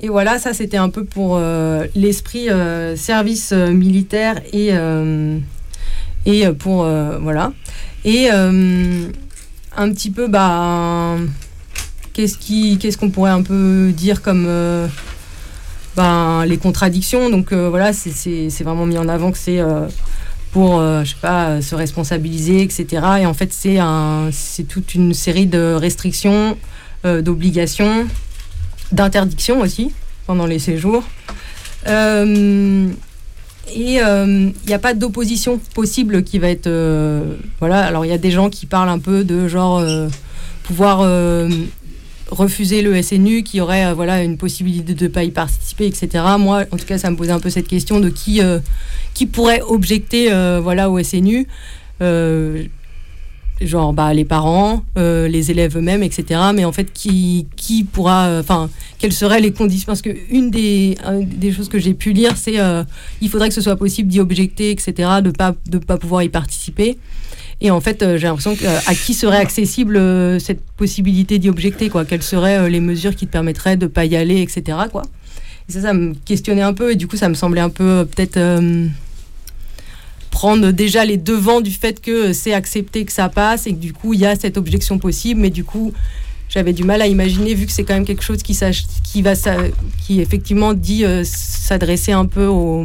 et voilà, ça c'était un peu pour euh, l'esprit euh, service euh, militaire et, et pour voilà. Et un petit peu bah qu'est-ce qui qu'est-ce qu'on pourrait un peu dire comme ben, les contradictions. Donc voilà, c'est vraiment mis en avant que c'est pour, je sais pas, se responsabiliser, etc. Et en fait, c'est un, toute une série de restrictions, d'obligations, d'interdiction aussi pendant les séjours. Euh, et il euh, n'y a pas d'opposition possible qui va être. Euh, voilà, alors il y a des gens qui parlent un peu de genre pouvoir refuser le SNU, qui aurait voilà, une possibilité de ne pas y participer, etc. Moi, en tout cas, ça me posait un peu cette question de qui, qui pourrait objecter voilà, au SNU genre bah, les parents, euh, les élèves eux-mêmes, etc. Mais en fait, qui, qui pourra, euh, enfin, quelles seraient les conditions? Parce que une des, des choses que j'ai pu lire, c'est euh, il faudrait que ce soit possible d'y objecter, etc. De pas de pas pouvoir y participer. Et en fait, j'ai l'impression qu'à qui serait accessible cette possibilité d'y objecter, quoi? Quelles seraient les mesures qui te permettraient de pas y aller, etc. Quoi? Ça, ça me questionnait un peu, et du coup, ça me semblait un peu peut-être prendre déjà les devants du fait que c'est accepté que ça passe et que du coup il y a cette objection possible, mais du coup j'avais du mal à imaginer vu que c'est quand même quelque chose qui, qui va qui effectivement dit euh, s'adresser un peu aux,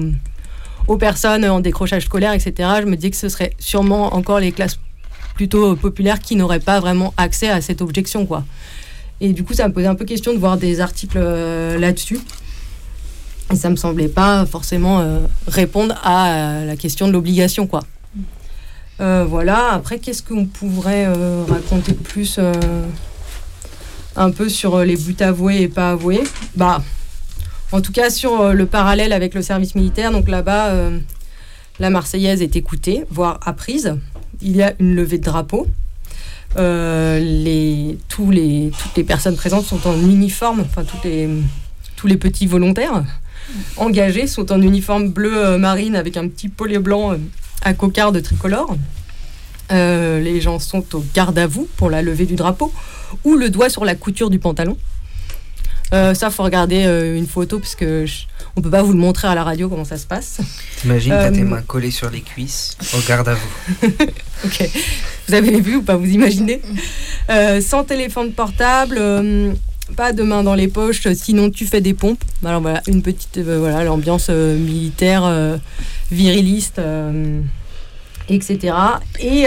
aux, personnes en décrochage scolaire, etc. Je me dis que ce serait sûrement encore les classes plutôt populaires qui n'auraient pas vraiment accès à cette objection, quoi. Et du coup, ça me posait un peu question de voir des articles euh, là-dessus. Et ça me semblait pas forcément euh, répondre à euh, la question de l'obligation. Euh, voilà. Après, qu'est-ce qu'on pourrait raconter plus un peu sur les buts avoués et pas avoués? Bah, en tout cas sur le parallèle avec le service militaire. Donc là-bas, la Marseillaise est écoutée, voire apprise. Il y a une levée de drapeau. toutes les personnes présentes sont en uniforme, enfin tous les petits volontaires engagés sont en uniforme bleu euh, marine avec un petit polé blanc euh, à cocarde tricolore. Euh, les gens sont au garde à vous pour la levée du drapeau ou le doigt sur la couture du pantalon. Euh, ça, faut regarder une photo parce que on peut pas vous le montrer à la radio comment ça se passe. T'imagines, t'as tes mains collées sur les cuisses au garde à vous. (laughs) ok. Vous avez vu ou pas Vous imaginez? Sans téléphone portable pas de main dans les poches, sinon tu fais des pompes. Alors voilà, une petite, euh, voilà, l'ambiance euh, militaire, euh, viriliste, etc. Et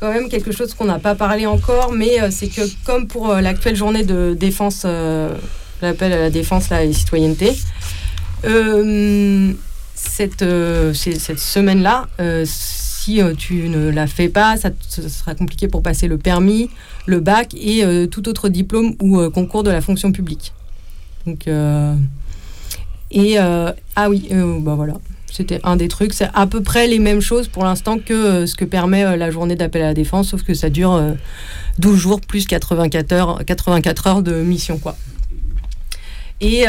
quand même quelque chose qu'on n'a pas parlé encore, mais c'est que comme pour l'actuelle journée de défense, l'appel à la défense et citoyenneté, cette, semaine-là, si tu ne la fais pas, ça, sera compliqué pour passer le permis, le bac et euh, tout autre diplôme ou euh, concours de la fonction publique. Donc, euh, et ah oui, bah voilà, c'était un des trucs. C'est à peu près les mêmes choses pour l'instant que ce que permet la journée d'appel à la défense, sauf que ça dure 12 jours plus 84 heures, 84 heures de mission, quoi. Et,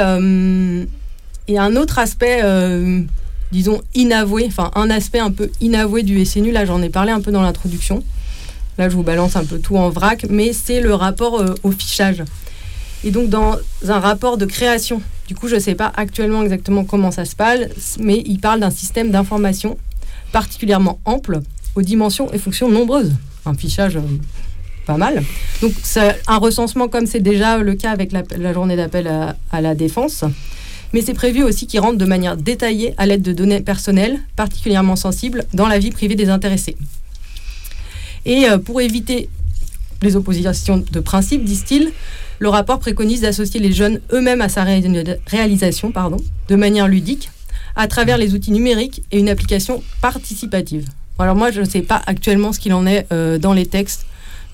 et un autre aspect disons, inavoué, enfin un aspect un peu inavoué du SNU, là j'en ai parlé un peu dans l'introduction, Là, je vous balance un peu tout en vrac, mais c'est le rapport euh, au fichage. Et donc, dans un rapport de création, du coup, je ne sais pas actuellement exactement comment ça se passe, mais il parle d'un système d'information particulièrement ample, aux dimensions et fonctions nombreuses. Un fichage euh, pas mal. Donc, un recensement comme c'est déjà le cas avec la, journée d'appel à la défense. Mais c'est prévu aussi qu'il rentre de manière détaillée à l'aide de données personnelles particulièrement sensibles dans la vie privée des intéressés. Et euh, pour éviter les oppositions de principe, disent-ils, le rapport préconise d'associer les jeunes eux-mêmes à sa ré- réalisation pardon, de manière ludique à travers les outils numériques et une application participative. Alors moi, je ne sais pas actuellement ce qu'il en est euh, dans les textes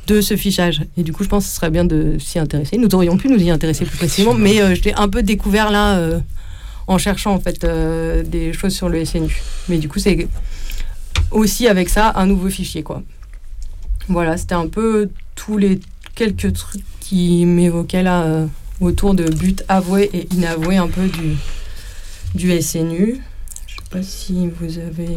de ce fichage. Et du coup, je pense que ce serait bien de s'y intéresser. Nous aurions pu nous y intéresser plus précisément, mais euh, je l'ai un peu découvert là euh, en cherchant en fait des choses sur le SNU. Mais du coup, c'est aussi avec ça un nouveau fichier quoi. Voilà, c'était un peu tous les quelques trucs qui m'évoquaient là euh, autour de buts avoués et inavoués un peu du, du SNU. Je sais pas si vous avez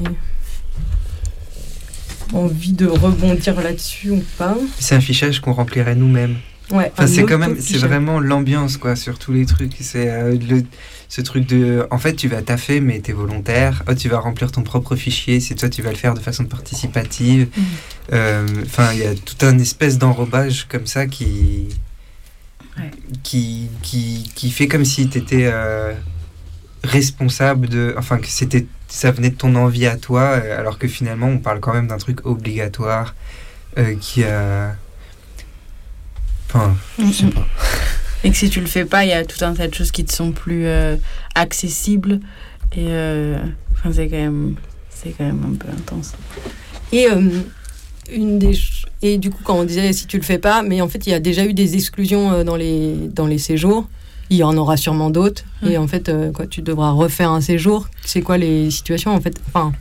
envie de rebondir là-dessus ou pas. C'est un fichage qu'on remplirait nous-mêmes. Ouais, Enfin, c'est quand même, c'est vraiment l'ambiance quoi sur tous les trucs. C'est euh, le- ce truc de, en fait, tu vas taffer mais t'es volontaire. Oh, tu vas remplir ton propre fichier. C'est toi, tu vas le faire de façon participative. Mm. Euh, Enfin, il y a tout un espèce d'enrobage comme ça qui, qui, qui, qui fait comme si t'étais euh, responsable de, enfin que c'était, ça venait de ton envie à toi, euh, alors que finalement, on parle quand même d'un truc obligatoire euh, qui a Enfin, je sais pas. (laughs) Et que si tu le fais pas, il y a tout un tas de choses qui te sont plus euh, accessibles. Et euh, enfin, c'est quand même, c'est quand même un peu intense. Et euh, une des et du coup quand on disait si tu le fais pas, mais en fait il y a déjà eu des exclusions dans les dans les séjours. Il y en aura sûrement d'autres. Et en fait, quoi, tu devras refaire un séjour. C'est quoi les situations en fait? Enfin,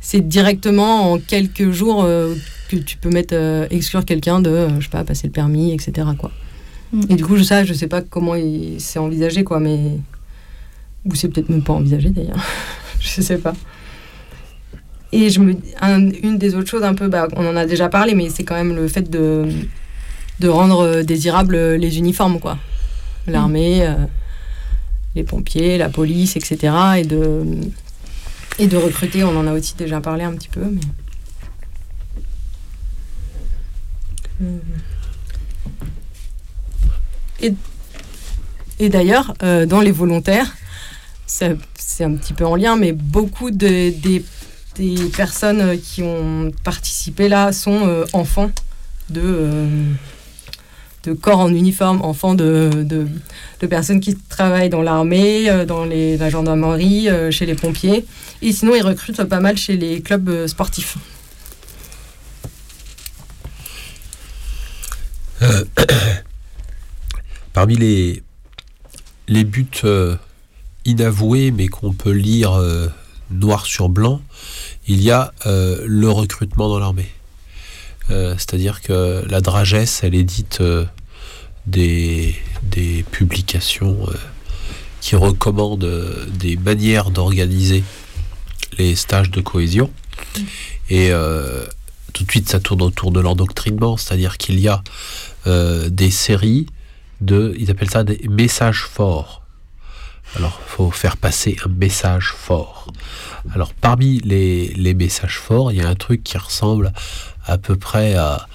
c'est directement en quelques jours que tu peux mettre exclure quelqu'un de, je sais pas, passer le permis, etc. Quoi. Mm. Et du coup, ça, je sais pas comment il- c'est envisagé, quoi, mais ou c'est peut-être même pas envisagé d'ailleurs. (laughs) je sais pas. Et je me, un- une des autres choses un peu, bah, on en a déjà parlé, mais c'est quand même le fait de, de rendre euh, désirables les uniformes, quoi. L'armée, euh, les pompiers, la police, etc. Et de, et de recruter, on en a aussi déjà parlé un petit peu, mais. Euh, Et, d'ailleurs, euh, dans les volontaires, c'est un petit peu en lien, mais beaucoup de- des, personnes qui ont participé là sont euh, enfants de, euh, de corps en uniforme, enfants de, personnes qui travaillent dans l'armée, dans les, la gendarmerie, chez les pompiers. Et sinon, ils recrutent pas mal chez les clubs sportifs. (clears throat) Parmi les, les buts euh, inavoués, mais qu'on peut lire euh, noir sur blanc, il y a euh, le recrutement dans l'armée. C'est-à-dire que la Dragesse, elle édite euh, des, des publications qui recommandent des manières d'organiser les stages de cohésion. Et euh, tout de suite, ça tourne autour de l'endoctrinement, c'est-à-dire qu'il y a des séries de, ils appellent ça des messages forts. Alors, faut faire passer un message fort. Alors, parmi les, les messages forts, il y a un truc qui ressemble à peu près à...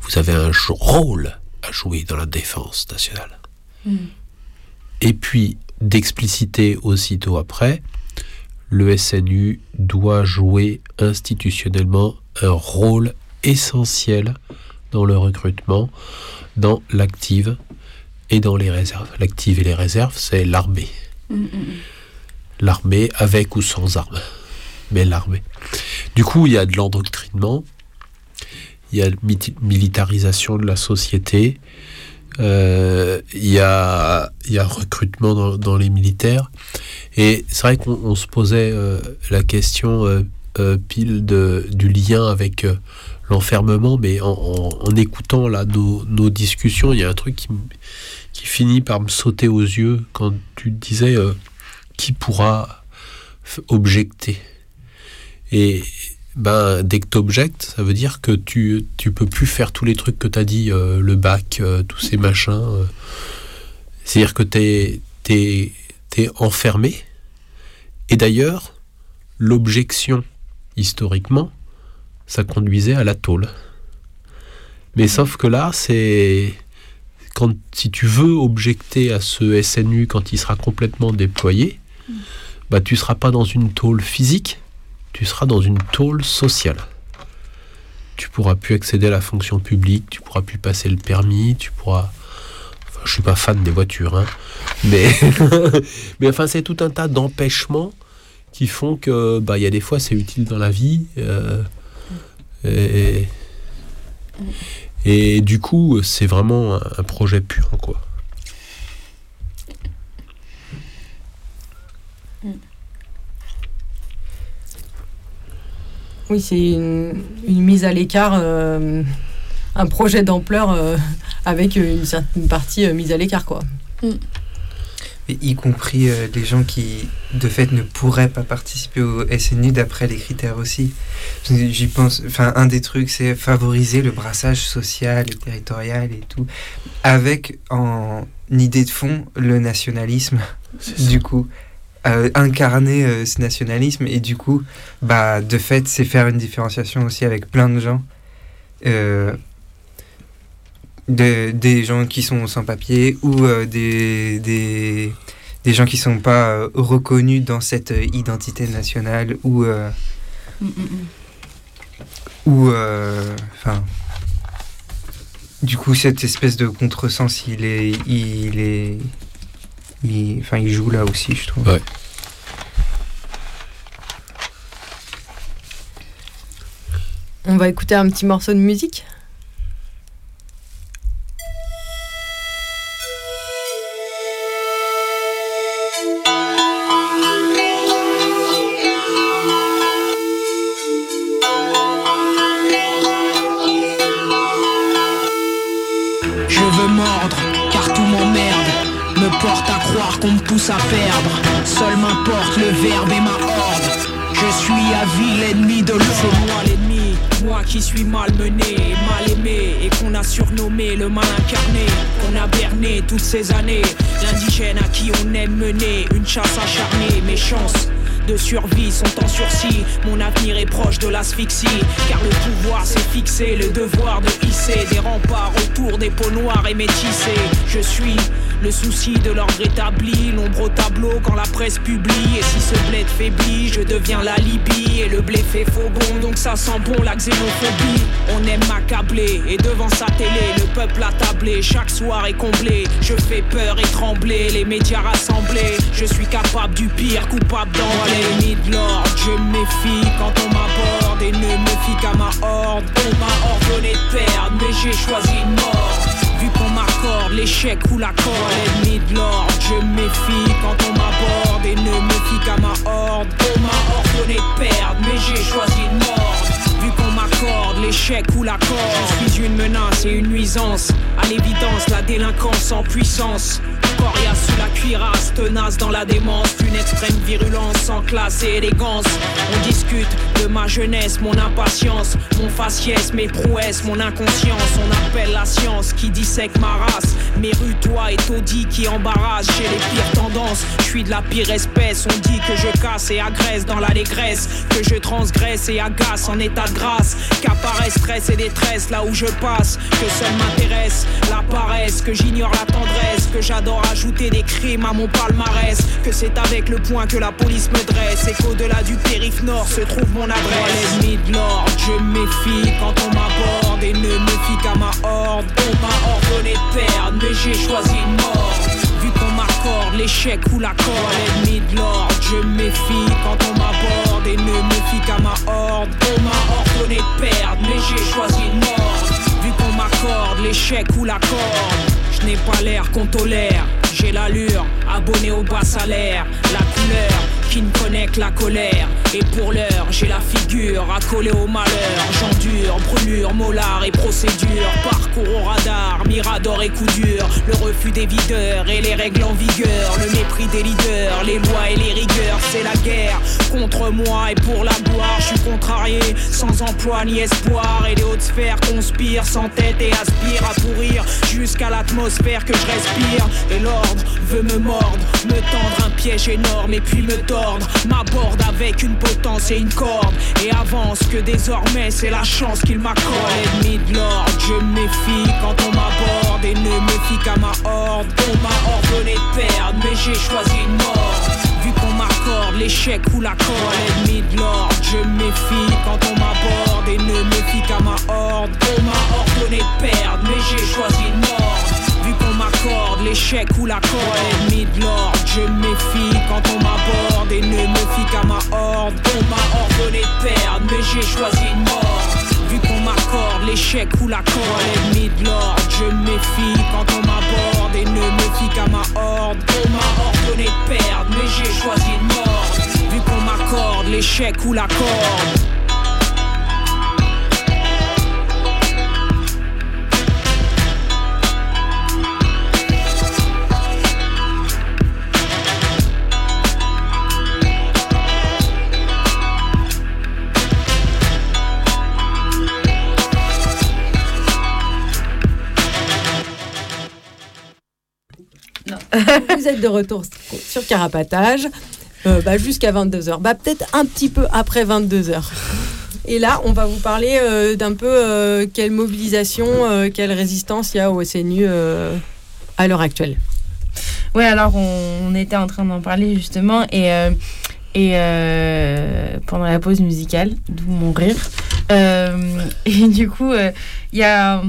Vous avez un rôle à jouer dans la défense nationale. Et puis, d'expliciter aussitôt après, le SNU doit jouer institutionnellement un rôle essentiel dans le recrutement, dans l'active et dans les réserves. L'active et les réserves, c'est l'armée. L'armée avec ou sans armes, mais l'armée. Du coup, il y a de l'endoctrinement, il y a la militarisation de la société, euh, il y, a, il y a recrutement dans, dans les militaires. Et c'est vrai qu'on on se posait euh, la question euh, pile de, du lien avec l'enfermement, mais en, en- en écoutant là, nos, nos discussions, il y a un truc qui, qui finit par me sauter aux yeux quand tu disais euh, qui pourra objecter. Et ben, dès que tu objectes, ça veut dire que tu, tu peux plus faire tous les trucs que tu as dit, euh, le bac, euh, tous ces machins. C'est-à-dire que tu es, enfermé. Et d'ailleurs, l'objection, historiquement, ça conduisait à la tôle. Mais sauf que là, c'est. Si tu veux objecter à ce SNU quand il sera complètement déployé, bah, tu ne seras pas dans une tôle physique, tu seras dans une tôle sociale. Tu pourras plus accéder à la fonction publique, tu pourras plus passer le permis, tu pourras. Enfin, je suis pas fan des voitures, hein, mais (laughs) mais enfin c'est tout un tas d'empêchements qui font que bah il y a des fois c'est utile dans la vie euh, et, et du coup c'est vraiment un, projet pur quoi. Oui, c'est une, une mise à l'écart, euh, un projet d'ampleur euh, avec une certaine partie euh, mise à l'écart, quoi. Et y compris euh, les gens qui, de fait, ne pourraient pas participer au SNU d'après les critères aussi. J'y pense, enfin, un des trucs, c'est favoriser le brassage social et territorial et tout, avec en idée de fond le nationalisme, du coup. euh, incarner euh, ce nationalisme et du coup, bah, de fait, c'est faire une différenciation aussi avec plein de gens. De- des gens qui sont sans papier ou euh, des, des, des gens qui sont pas euh, reconnus dans cette euh, identité nationale ou euh, ou euh, enfin du coup cette espèce de contresens il est il est il, enfin il joue là aussi je trouve Ouais. On va écouter un petit morceau de musique? Je suis à vie l'ennemi de l'ordre. C'est moi l'ennemi, moi qui suis malmené, mal aimé. Et qu'on a surnommé le mal incarné. Qu'on a berné toutes ces années. L'indigène à qui on aime mener une chasse acharnée. Mes chances de survie sont en sursis. Mon avenir est proche de l'asphyxie. Car le pouvoir s'est fixé, le devoir de hisser des remparts autour des peaux noires et métissées. Je suis le souci de l'ordre établi, l'ombre au tableau quand la presse publie. Et si ce bled faiblit, je deviens la Libye. Et le blé fait faux bon, donc ça sent bon la xénophobie. On aime m'accabler, et devant sa télé, le peuple attablé, chaque soir est comblé. Je fais peur et trembler, les médias rassemblés. Je suis capable du pire, coupable les limites de l'ordre. Je méfie quand on m'aborde et ne me fie qu'à ma horde. On m'a ordonné de perdre, mais j'ai choisi une mort. Vu qu'on l'échec ou la corde, l'ennemi de l'ordre. Je méfie quand on m'aborde et ne me fie qu'à ma horde. On m'a ordonné de perdre, mais j'ai choisi une mort. Vu qu'on m'accorde l'échec ou la corde, je suis une menace et une nuisance. À l'évidence, la délinquance en puissance. Coriace sous la cuirasse, tenace dans la démence, une extrême virulence sans classe et élégance. On discute de ma jeunesse, mon impatience, mon faciès, mes prouesses, mon inconscience. On appelle la science qui dissèque ma race. Mes rues, toi et taudis qui embarrassent chez les pires tendances. Je suis de la pire espèce, on dit que je casse et agresse dans l'allégresse, que je transgresse et agace en état de grâce. Qu'apparaît stress et détresse là où je passe, que seul m'intéresse la paresse, que j'ignore la tendresse, que j'adore ajouter des crimes à mon palmarès, que c'est avec le point que la police me dresse et qu'au-delà du périph' nord se trouve mon adresse. L'ennemi de l'ordre, je méfie quand on m'aborde et ne me fie qu'à ma horde. On m'a ordonné de perdre, mais j'ai choisi une mort. Vu qu'on m'accorde l'échec ou la corde, l'ennemi de l'ordre, je méfie quand on m'aborde et ne me fie qu'à ma horde. On m'a ordonné de perdre, mais j'ai choisi une mort. Vu qu'on m'accorde l'échec ou la corde, je n'ai pas l'air qu'on tolère. J'ai l'allure, abonné au bas salaire, la couleur qui ne connaît que la colère. Et pour l'heure, j'ai la figure accolée au malheur. J'endure, brûlure, molar et procédure. Parcours au radar, mirador et coup dur. Le refus des videurs et les règles en vigueur. Le mépris des leaders, les lois et les rigueurs c'est la guerre contre moi et pour la gloire. Je suis contrarié, sans emploi ni espoir. Et les hautes sphères conspirent sans tête et aspirent à pourrir jusqu'à l'atmosphère que je respire. Et l'ordre veut me mordre, me tendre un piège énorme et puis me tordre. M'aborde avec une potence et une corde. Et avance que désormais c'est la chance qu'il m'accorde. Ennemi de l'ordre, je méfie quand on m'aborde et ne méfie qu'à ma horde. On m'a ordonné de perdre, mais j'ai choisi une mort. Vu qu'on m'accorde l'échec ou la corde, ennemi de l'ordre, je méfie quand on m'aborde et ne méfie qu'à ma horde. On m'a ordonné de perdre, mais j'ai choisi une mort. Vu qu'on m'accorde l'échec ou la corde, ennemi de l'ordre, je méfie quand on m'aborde et ne me fie qu'à ma horde. On m'a ordonné de perdre, mais j'ai choisi une mort. Vu qu'on m'accorde l'échec ou la corde, ennemi de l'ordre, je méfie quand on m'aborde et ne me fie qu'à ma horde. On m'a ordonné de perdre, mais j'ai choisi une mort. Vu qu'on m'accorde l'échec ou la. (laughs) Vous êtes de retour sur Carapatage euh, bah, jusqu'à 22h. Bah, Peut-être un petit peu après 22h. Et là, on va vous parler euh, d'un peu euh, quelle mobilisation, quelle résistance il y a au SNU à l'heure actuelle. Ouais, alors on, on était en train d'en parler justement et, et pendant la pause musicale, d'où mon rire. (laughs) Et du coup, il y a.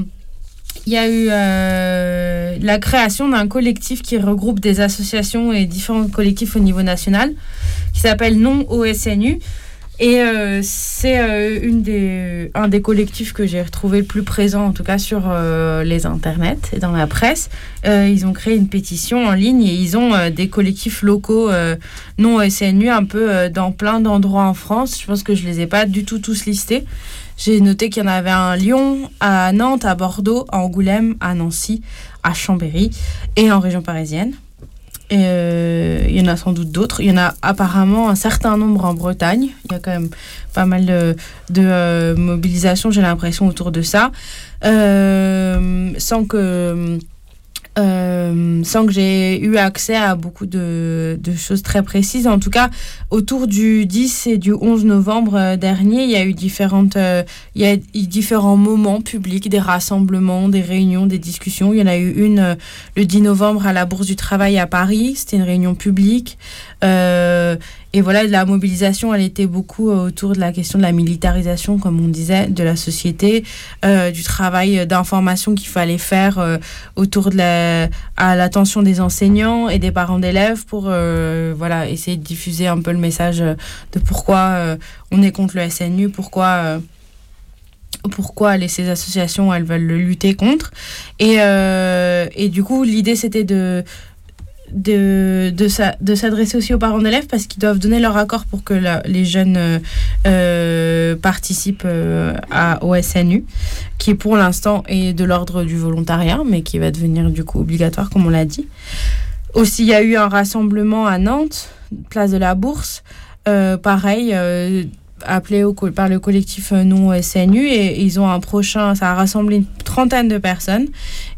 Il y a eu euh, la création d'un collectif qui regroupe des associations et différents collectifs au niveau national, qui s'appelle Non OSNU. Et euh, c'est euh, des, un des collectifs que j'ai retrouvé le plus présent, en tout cas sur les internets et dans la presse. Ils ont créé une pétition en ligne et ils ont des collectifs locaux non SNU un peu dans plein d'endroits en France. Je pense que je les ai pas du tout tous listés. J'ai noté qu'il y en avait un à Lyon, à Nantes, à Bordeaux, à Angoulême, à Nancy, à Chambéry et en région parisienne. Euh, il y en a sans doute d'autres. Il y en a apparemment un certain nombre en Bretagne. Il y a quand même pas mal de, de euh, mobilisation, j'ai l'impression, autour de ça. Euh, sans que. Euh, sans que j'ai eu accès à beaucoup de, de choses très précises. En tout cas, autour du 10 et du 11 novembre euh, dernier, il y a eu différentes, euh, il y a eu différents moments publics, des rassemblements, des réunions, des discussions. Il y en a eu une le 10 novembre à la Bourse du Travail à Paris. C'était une réunion publique. Euh, et voilà, la mobilisation, elle était beaucoup euh, autour de la question de la militarisation, comme on disait, de la société, euh, du travail d'information qu'il fallait faire autour de la, à l'attention des enseignants et des parents d'élèves pour voilà, essayer de diffuser un peu le message de pourquoi on est contre le SNU, pourquoi. pourquoi les, ces associations elles veulent le lutter contre et, et du coup l'idée c'était de de, de, de s'adresser aussi aux parents d'élèves parce qu'ils doivent donner leur accord pour que les jeunes euh, euh, participent euh, à, au SNU, qui pour l'instant est de l'ordre du volontariat, mais qui va devenir du coup obligatoire, comme on l'a dit. Aussi, il y a eu un rassemblement à Nantes, place de la Bourse, pareil, appelé au, par le collectif euh, non SNU, et ils ont un prochain, ça a rassemblé une trentaine de personnes,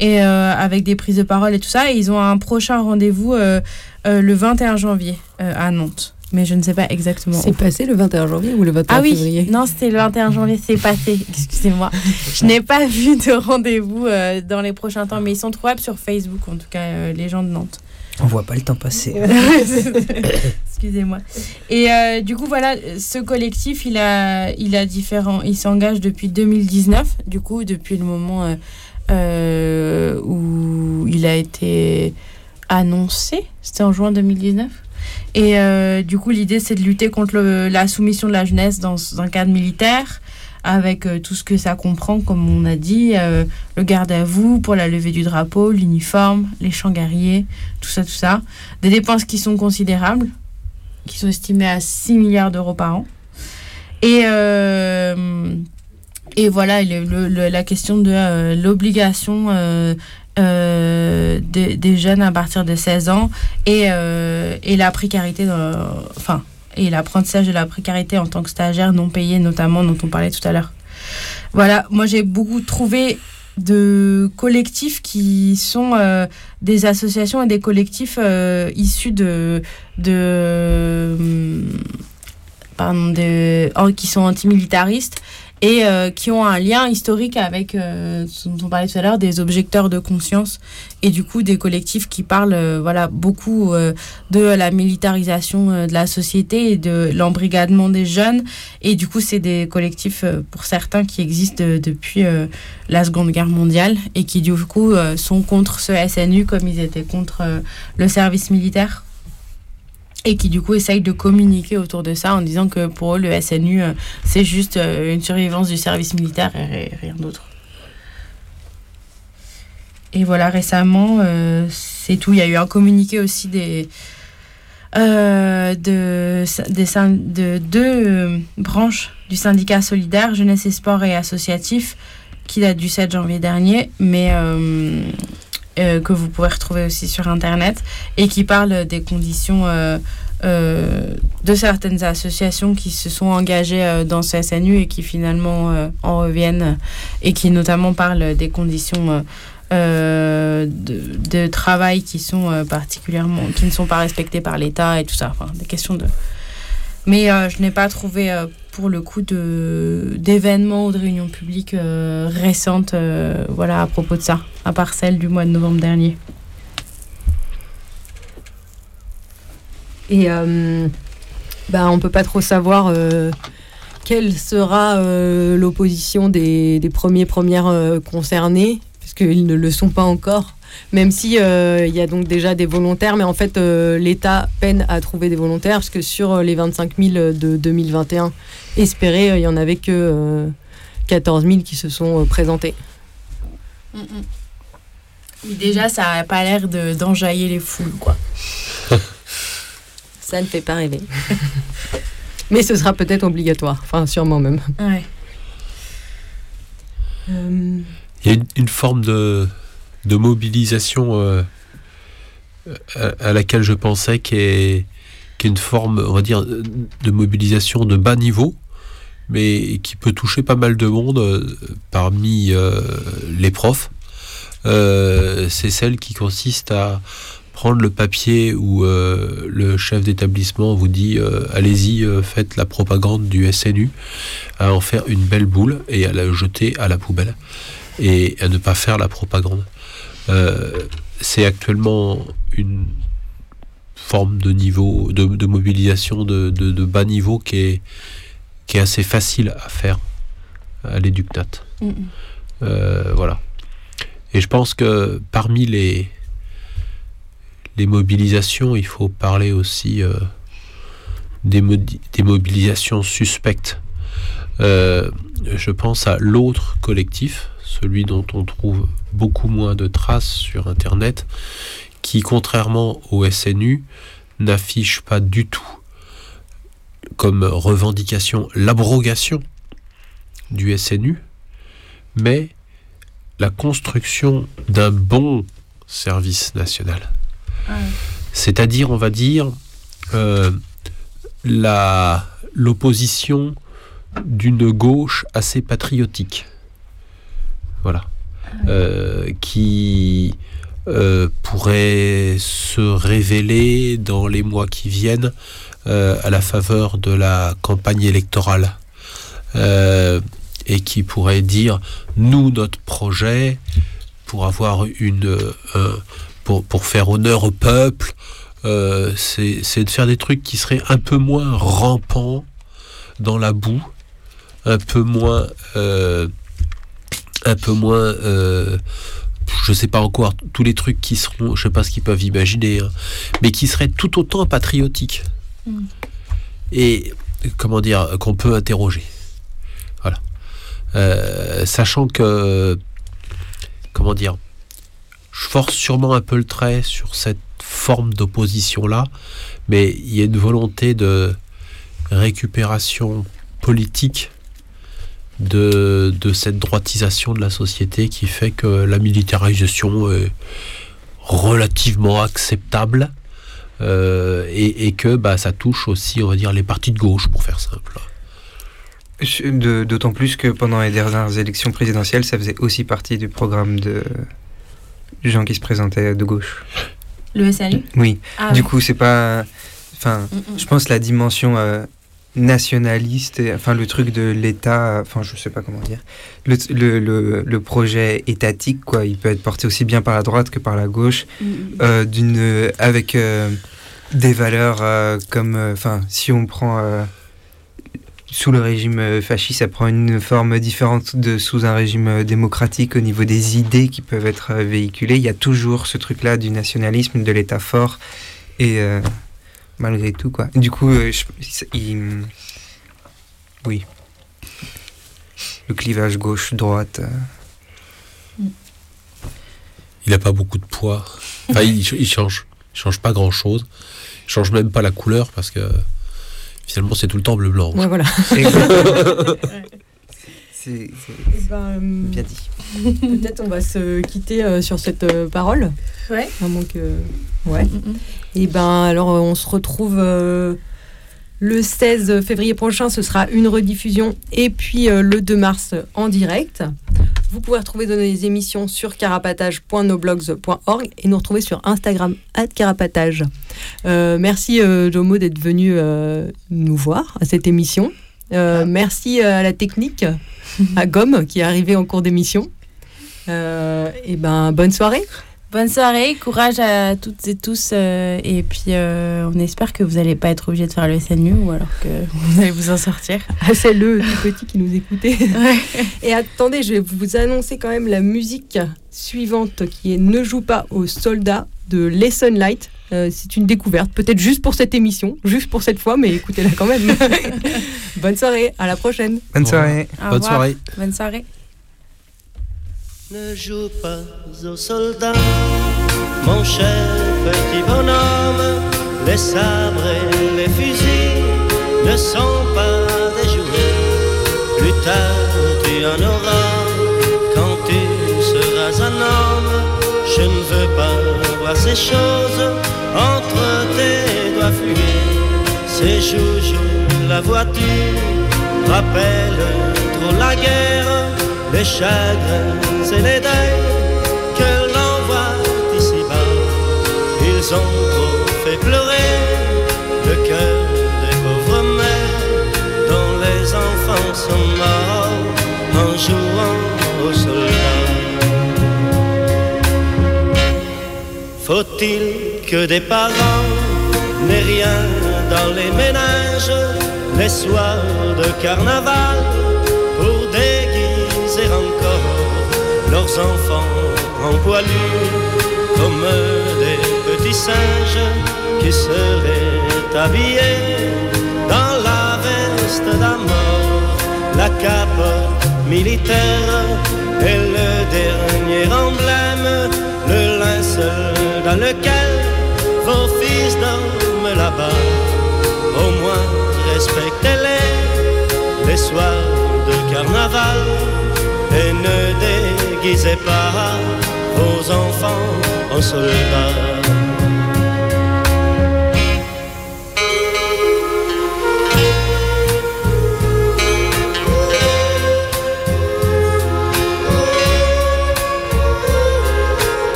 et euh, avec des prises de parole et tout ça, et ils ont un prochain rendez-vous euh, euh, le 21 janvier euh, à Nantes. Mais je ne sais pas exactement. C'est passé le 21 janvier ou le 21 Ah oui, février? Non, c'était le 21 janvier, c'est passé, (laughs) excusez-moi. Je n'ai pas vu de rendez-vous euh, dans les prochains temps, mais ils sont trouvables sur Facebook, en tout cas, euh, les gens de Nantes. On voit pas le temps passer. (laughs) (laughs) Excusez-moi. Et euh, du coup, voilà, ce collectif, il a, il a différents, il s'engage depuis 2019, du coup, depuis le moment euh, euh, où il a été annoncé, c'était en juin 2019. Et du coup, l'idée, c'est de lutter contre la soumission de la jeunesse dans un cadre militaire, avec tout ce que ça comprend, comme on a dit, le garde à vous pour la levée du drapeau, l'uniforme, les champs guerriers, tout ça, tout ça. Des dépenses qui sont considérables, qui sont estimées à 6 milliards d'euros par an. Et, euh, et voilà, le- la question de euh, l'obligation euh, des, des jeunes à partir de 16 ans et, et la précarité, enfin, et l'apprentissage de la précarité en tant que stagiaire non payé, notamment dont on parlait tout à l'heure. Voilà, moi j'ai beaucoup trouvé de collectifs qui sont euh, des associations et des collectifs euh, issus de, de, hum, pardon, de- qui sont antimilitaristes et euh, qui ont un lien historique avec euh, ce dont on parlait tout à l'heure des objecteurs de conscience et du coup des collectifs qui parlent euh, voilà beaucoup euh, de la militarisation de la société et de l'embrigadement des jeunes. Et du coup c'est des collectifs pour certains qui existent de- depuis la Seconde Guerre mondiale et qui du coup sont contre ce SNU comme ils étaient contre le service militaire et qui du coup essayent de communiquer autour de ça en disant que pour eux le SNU euh, c'est juste euh, une survivance du service militaire et ri- rien d'autre. Et voilà récemment euh, c'est tout. Il y a eu un communiqué aussi des de, des de deux branches du syndicat solidaire jeunesse et sport et associatif qui date du 7 janvier dernier, mais euh, que vous pouvez retrouver aussi sur Internet, et qui parle des conditions euh, euh, de certaines associations qui se sont engagées dans ce SNU et qui finalement en reviennent, et qui notamment parlent des conditions de, de travail qui sont particulièrement, qui ne sont pas respectées par l'État et tout ça, enfin des questions de... Mais je n'ai pas trouvé pour le coup de d'événements ou de réunions publiques euh, récentes euh, voilà à propos de ça à part celle du mois de novembre dernier Et euh, bah, on peut pas trop savoir quelle sera l'opposition des, des premiers premières concernés, puisqu'ils ne le sont pas encore. Même si euh, il y a donc déjà des volontaires, mais en fait euh, l'État peine à trouver des volontaires, parce que sur euh, les 25 000 de 2021 espérés, euh, il y en avait que euh, 14 000 qui se sont euh, présentés. mais déjà ça a pas l'air de d'enjailler les foules quoi (laughs) Ça ne fait pas rêver. (laughs) mais ce sera peut-être obligatoire, enfin sûrement même. ouais Euh, Il y a une, une forme de, de mobilisation euh, à, laquelle je pensais qui une forme, on va dire, de mobilisation de bas niveau, mais qui peut toucher pas mal de monde euh, parmi euh, les profs. C'est celle qui consiste à prendre le papier où le chef d'établissement vous dit allez-y, faites la propagande du SNU, à en faire une belle boule et à la jeter à la poubelle et à ne pas faire la propagande. Euh, c'est actuellement une forme de niveau de, de mobilisation de, de- de bas niveau qui est, qui est assez facile à faire à l'éductat. Mhm. Euh, voilà. Et je pense que parmi les, les mobilisations, il faut parler aussi euh, des mobilisations suspectes. Euh, je pense à l'autre collectif, celui dont on trouve beaucoup moins de traces sur Internet, qui, contrairement au SNU, n'affiche pas du tout comme revendication l'abrogation du SNU, mais la construction d'un bon service national. C'est-à-dire, on va dire, euh, la- l'opposition d'une gauche assez patriotique. Voilà. Euh, qui euh, pourrait se révéler dans les mois qui viennent euh, à la faveur de la campagne électorale. Et qui pourrait dire nous notre projet pour avoir une un- pour, pour faire honneur au peuple c'est de faire des trucs qui seraient un peu moins rampants dans la boue un peu moins un peu moins euh, je sais pas encore tous les trucs qui seront je sais pas ce qu'ils peuvent imaginer hein, mais qui seraient tout autant patriotiques. Mm. et comment dire qu'on peut interroger. Voilà. Euh, sachant que comment dire je force sûrement un peu le trait sur cette forme d'opposition là mais il y a une volonté de récupération politique de, de cette droitisation de la société qui fait que la militarisation est relativement acceptable Euh, et, et que bah, ça touche aussi, on va dire, les partis de gauche, pour faire simple. D'autant plus que pendant les dernières élections présidentielles, ça faisait aussi partie du programme de gens qui se présentaient de gauche. Le SNU Oui. Ah du ouais. coup, c'est pas. Enfin, Mm, mm. je pense la dimension euh, nationaliste, et, enfin le truc de l'État, enfin je sais pas comment dire, le, le, le, le projet étatique, quoi, il peut être porté aussi bien par la droite que par la gauche, Mm, mm. euh, d'une, euh, avec euh, des valeurs euh, comme, enfin, si on prend sous le régime fasciste, ça prend une forme différente de sous un régime démocratique au niveau des idées qui peuvent être véhiculées. Il y a toujours ce truc-là du nationalisme, de l'État fort, et malgré tout, quoi. Du coup, euh, je- il- oui, le clivage gauche-droite. euh, Il n'a pas beaucoup de poids. Enfin, il, il change. Il change pas grand chose. Il change même pas la couleur parce que finalement c'est tout le temps bleu-blanc. Ouais, voilà. (laughs) (laughs) C'est Eh ben, bien dit. (laughs) Peut-être on va se quitter euh, sur cette euh, parole. Ouais. À moins que. Ouais. Et ben alors euh, on se retrouve euh, le 16 février prochain, ce sera une rediffusion. Et puis euh, le 2 mars en direct. Vous pouvez retrouver nos émissions sur carapatage.noblogs.org et nous retrouver sur Instagram, carapatage. Euh, merci euh, Jomo d'être venu euh, nous voir à cette émission. Euh, Merci euh, à la technique, (laughs) à Gomme qui est arrivé en cours d'émission. Euh, et ben bonne soirée. Bonne soirée, courage à toutes et tous. euh, et puis, euh, on espère que vous n'allez pas être obligé de faire le SNU ou alors que vous allez vous en sortir. (laughs) Ah, c'est le tout petit qui nous écoutait. (laughs) Et attendez, je vais vous annoncer quand même la musique suivante qui est Ne joue pas aux soldats de Les Sunlight. Euh, c'est une découverte, peut-être juste pour cette émission, juste pour cette fois, mais écoutez-la quand même. (laughs) Bonne soirée, à la prochaine. Bonne soirée. Au revoir. Bonne soirée. Ne joue pas aux soldats, mon cher petit bonhomme. Les sabres et les fusils ne sont pas des jouets. Plus tard tu en auras quand tu seras un homme. Je ne veux pas voir ces choses Ces joujoux, la voiture rappelle trop la guerre, les chagrins et les deuils que l'on voit ici-bas. Ils ont trop fait pleurer le cœur des pauvres mères dont les enfants sont morts en jouant aux soldats. Faut-il que des parents n'aient rien dans les ménages les soirs de carnaval pour déguiser encore leurs enfants en poilus comme des petits singes qui seraient habillés dans la veste d'amour, la cape militaire et le dernier emblème, le linceul dans lequel vos fils dorment là-bas. Respectez-les les soirs de carnaval et ne déguisez pas vos enfants en soldats.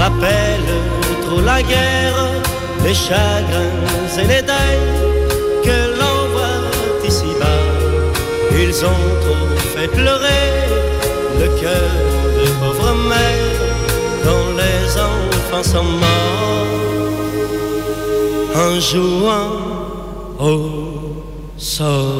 Rappelle trop la guerre, les chagrins et les deuils que l'on voit ici-bas. Ils ont trop fait pleurer le cœur de pauvres mères dont les enfants sont morts en jouant aux soldats.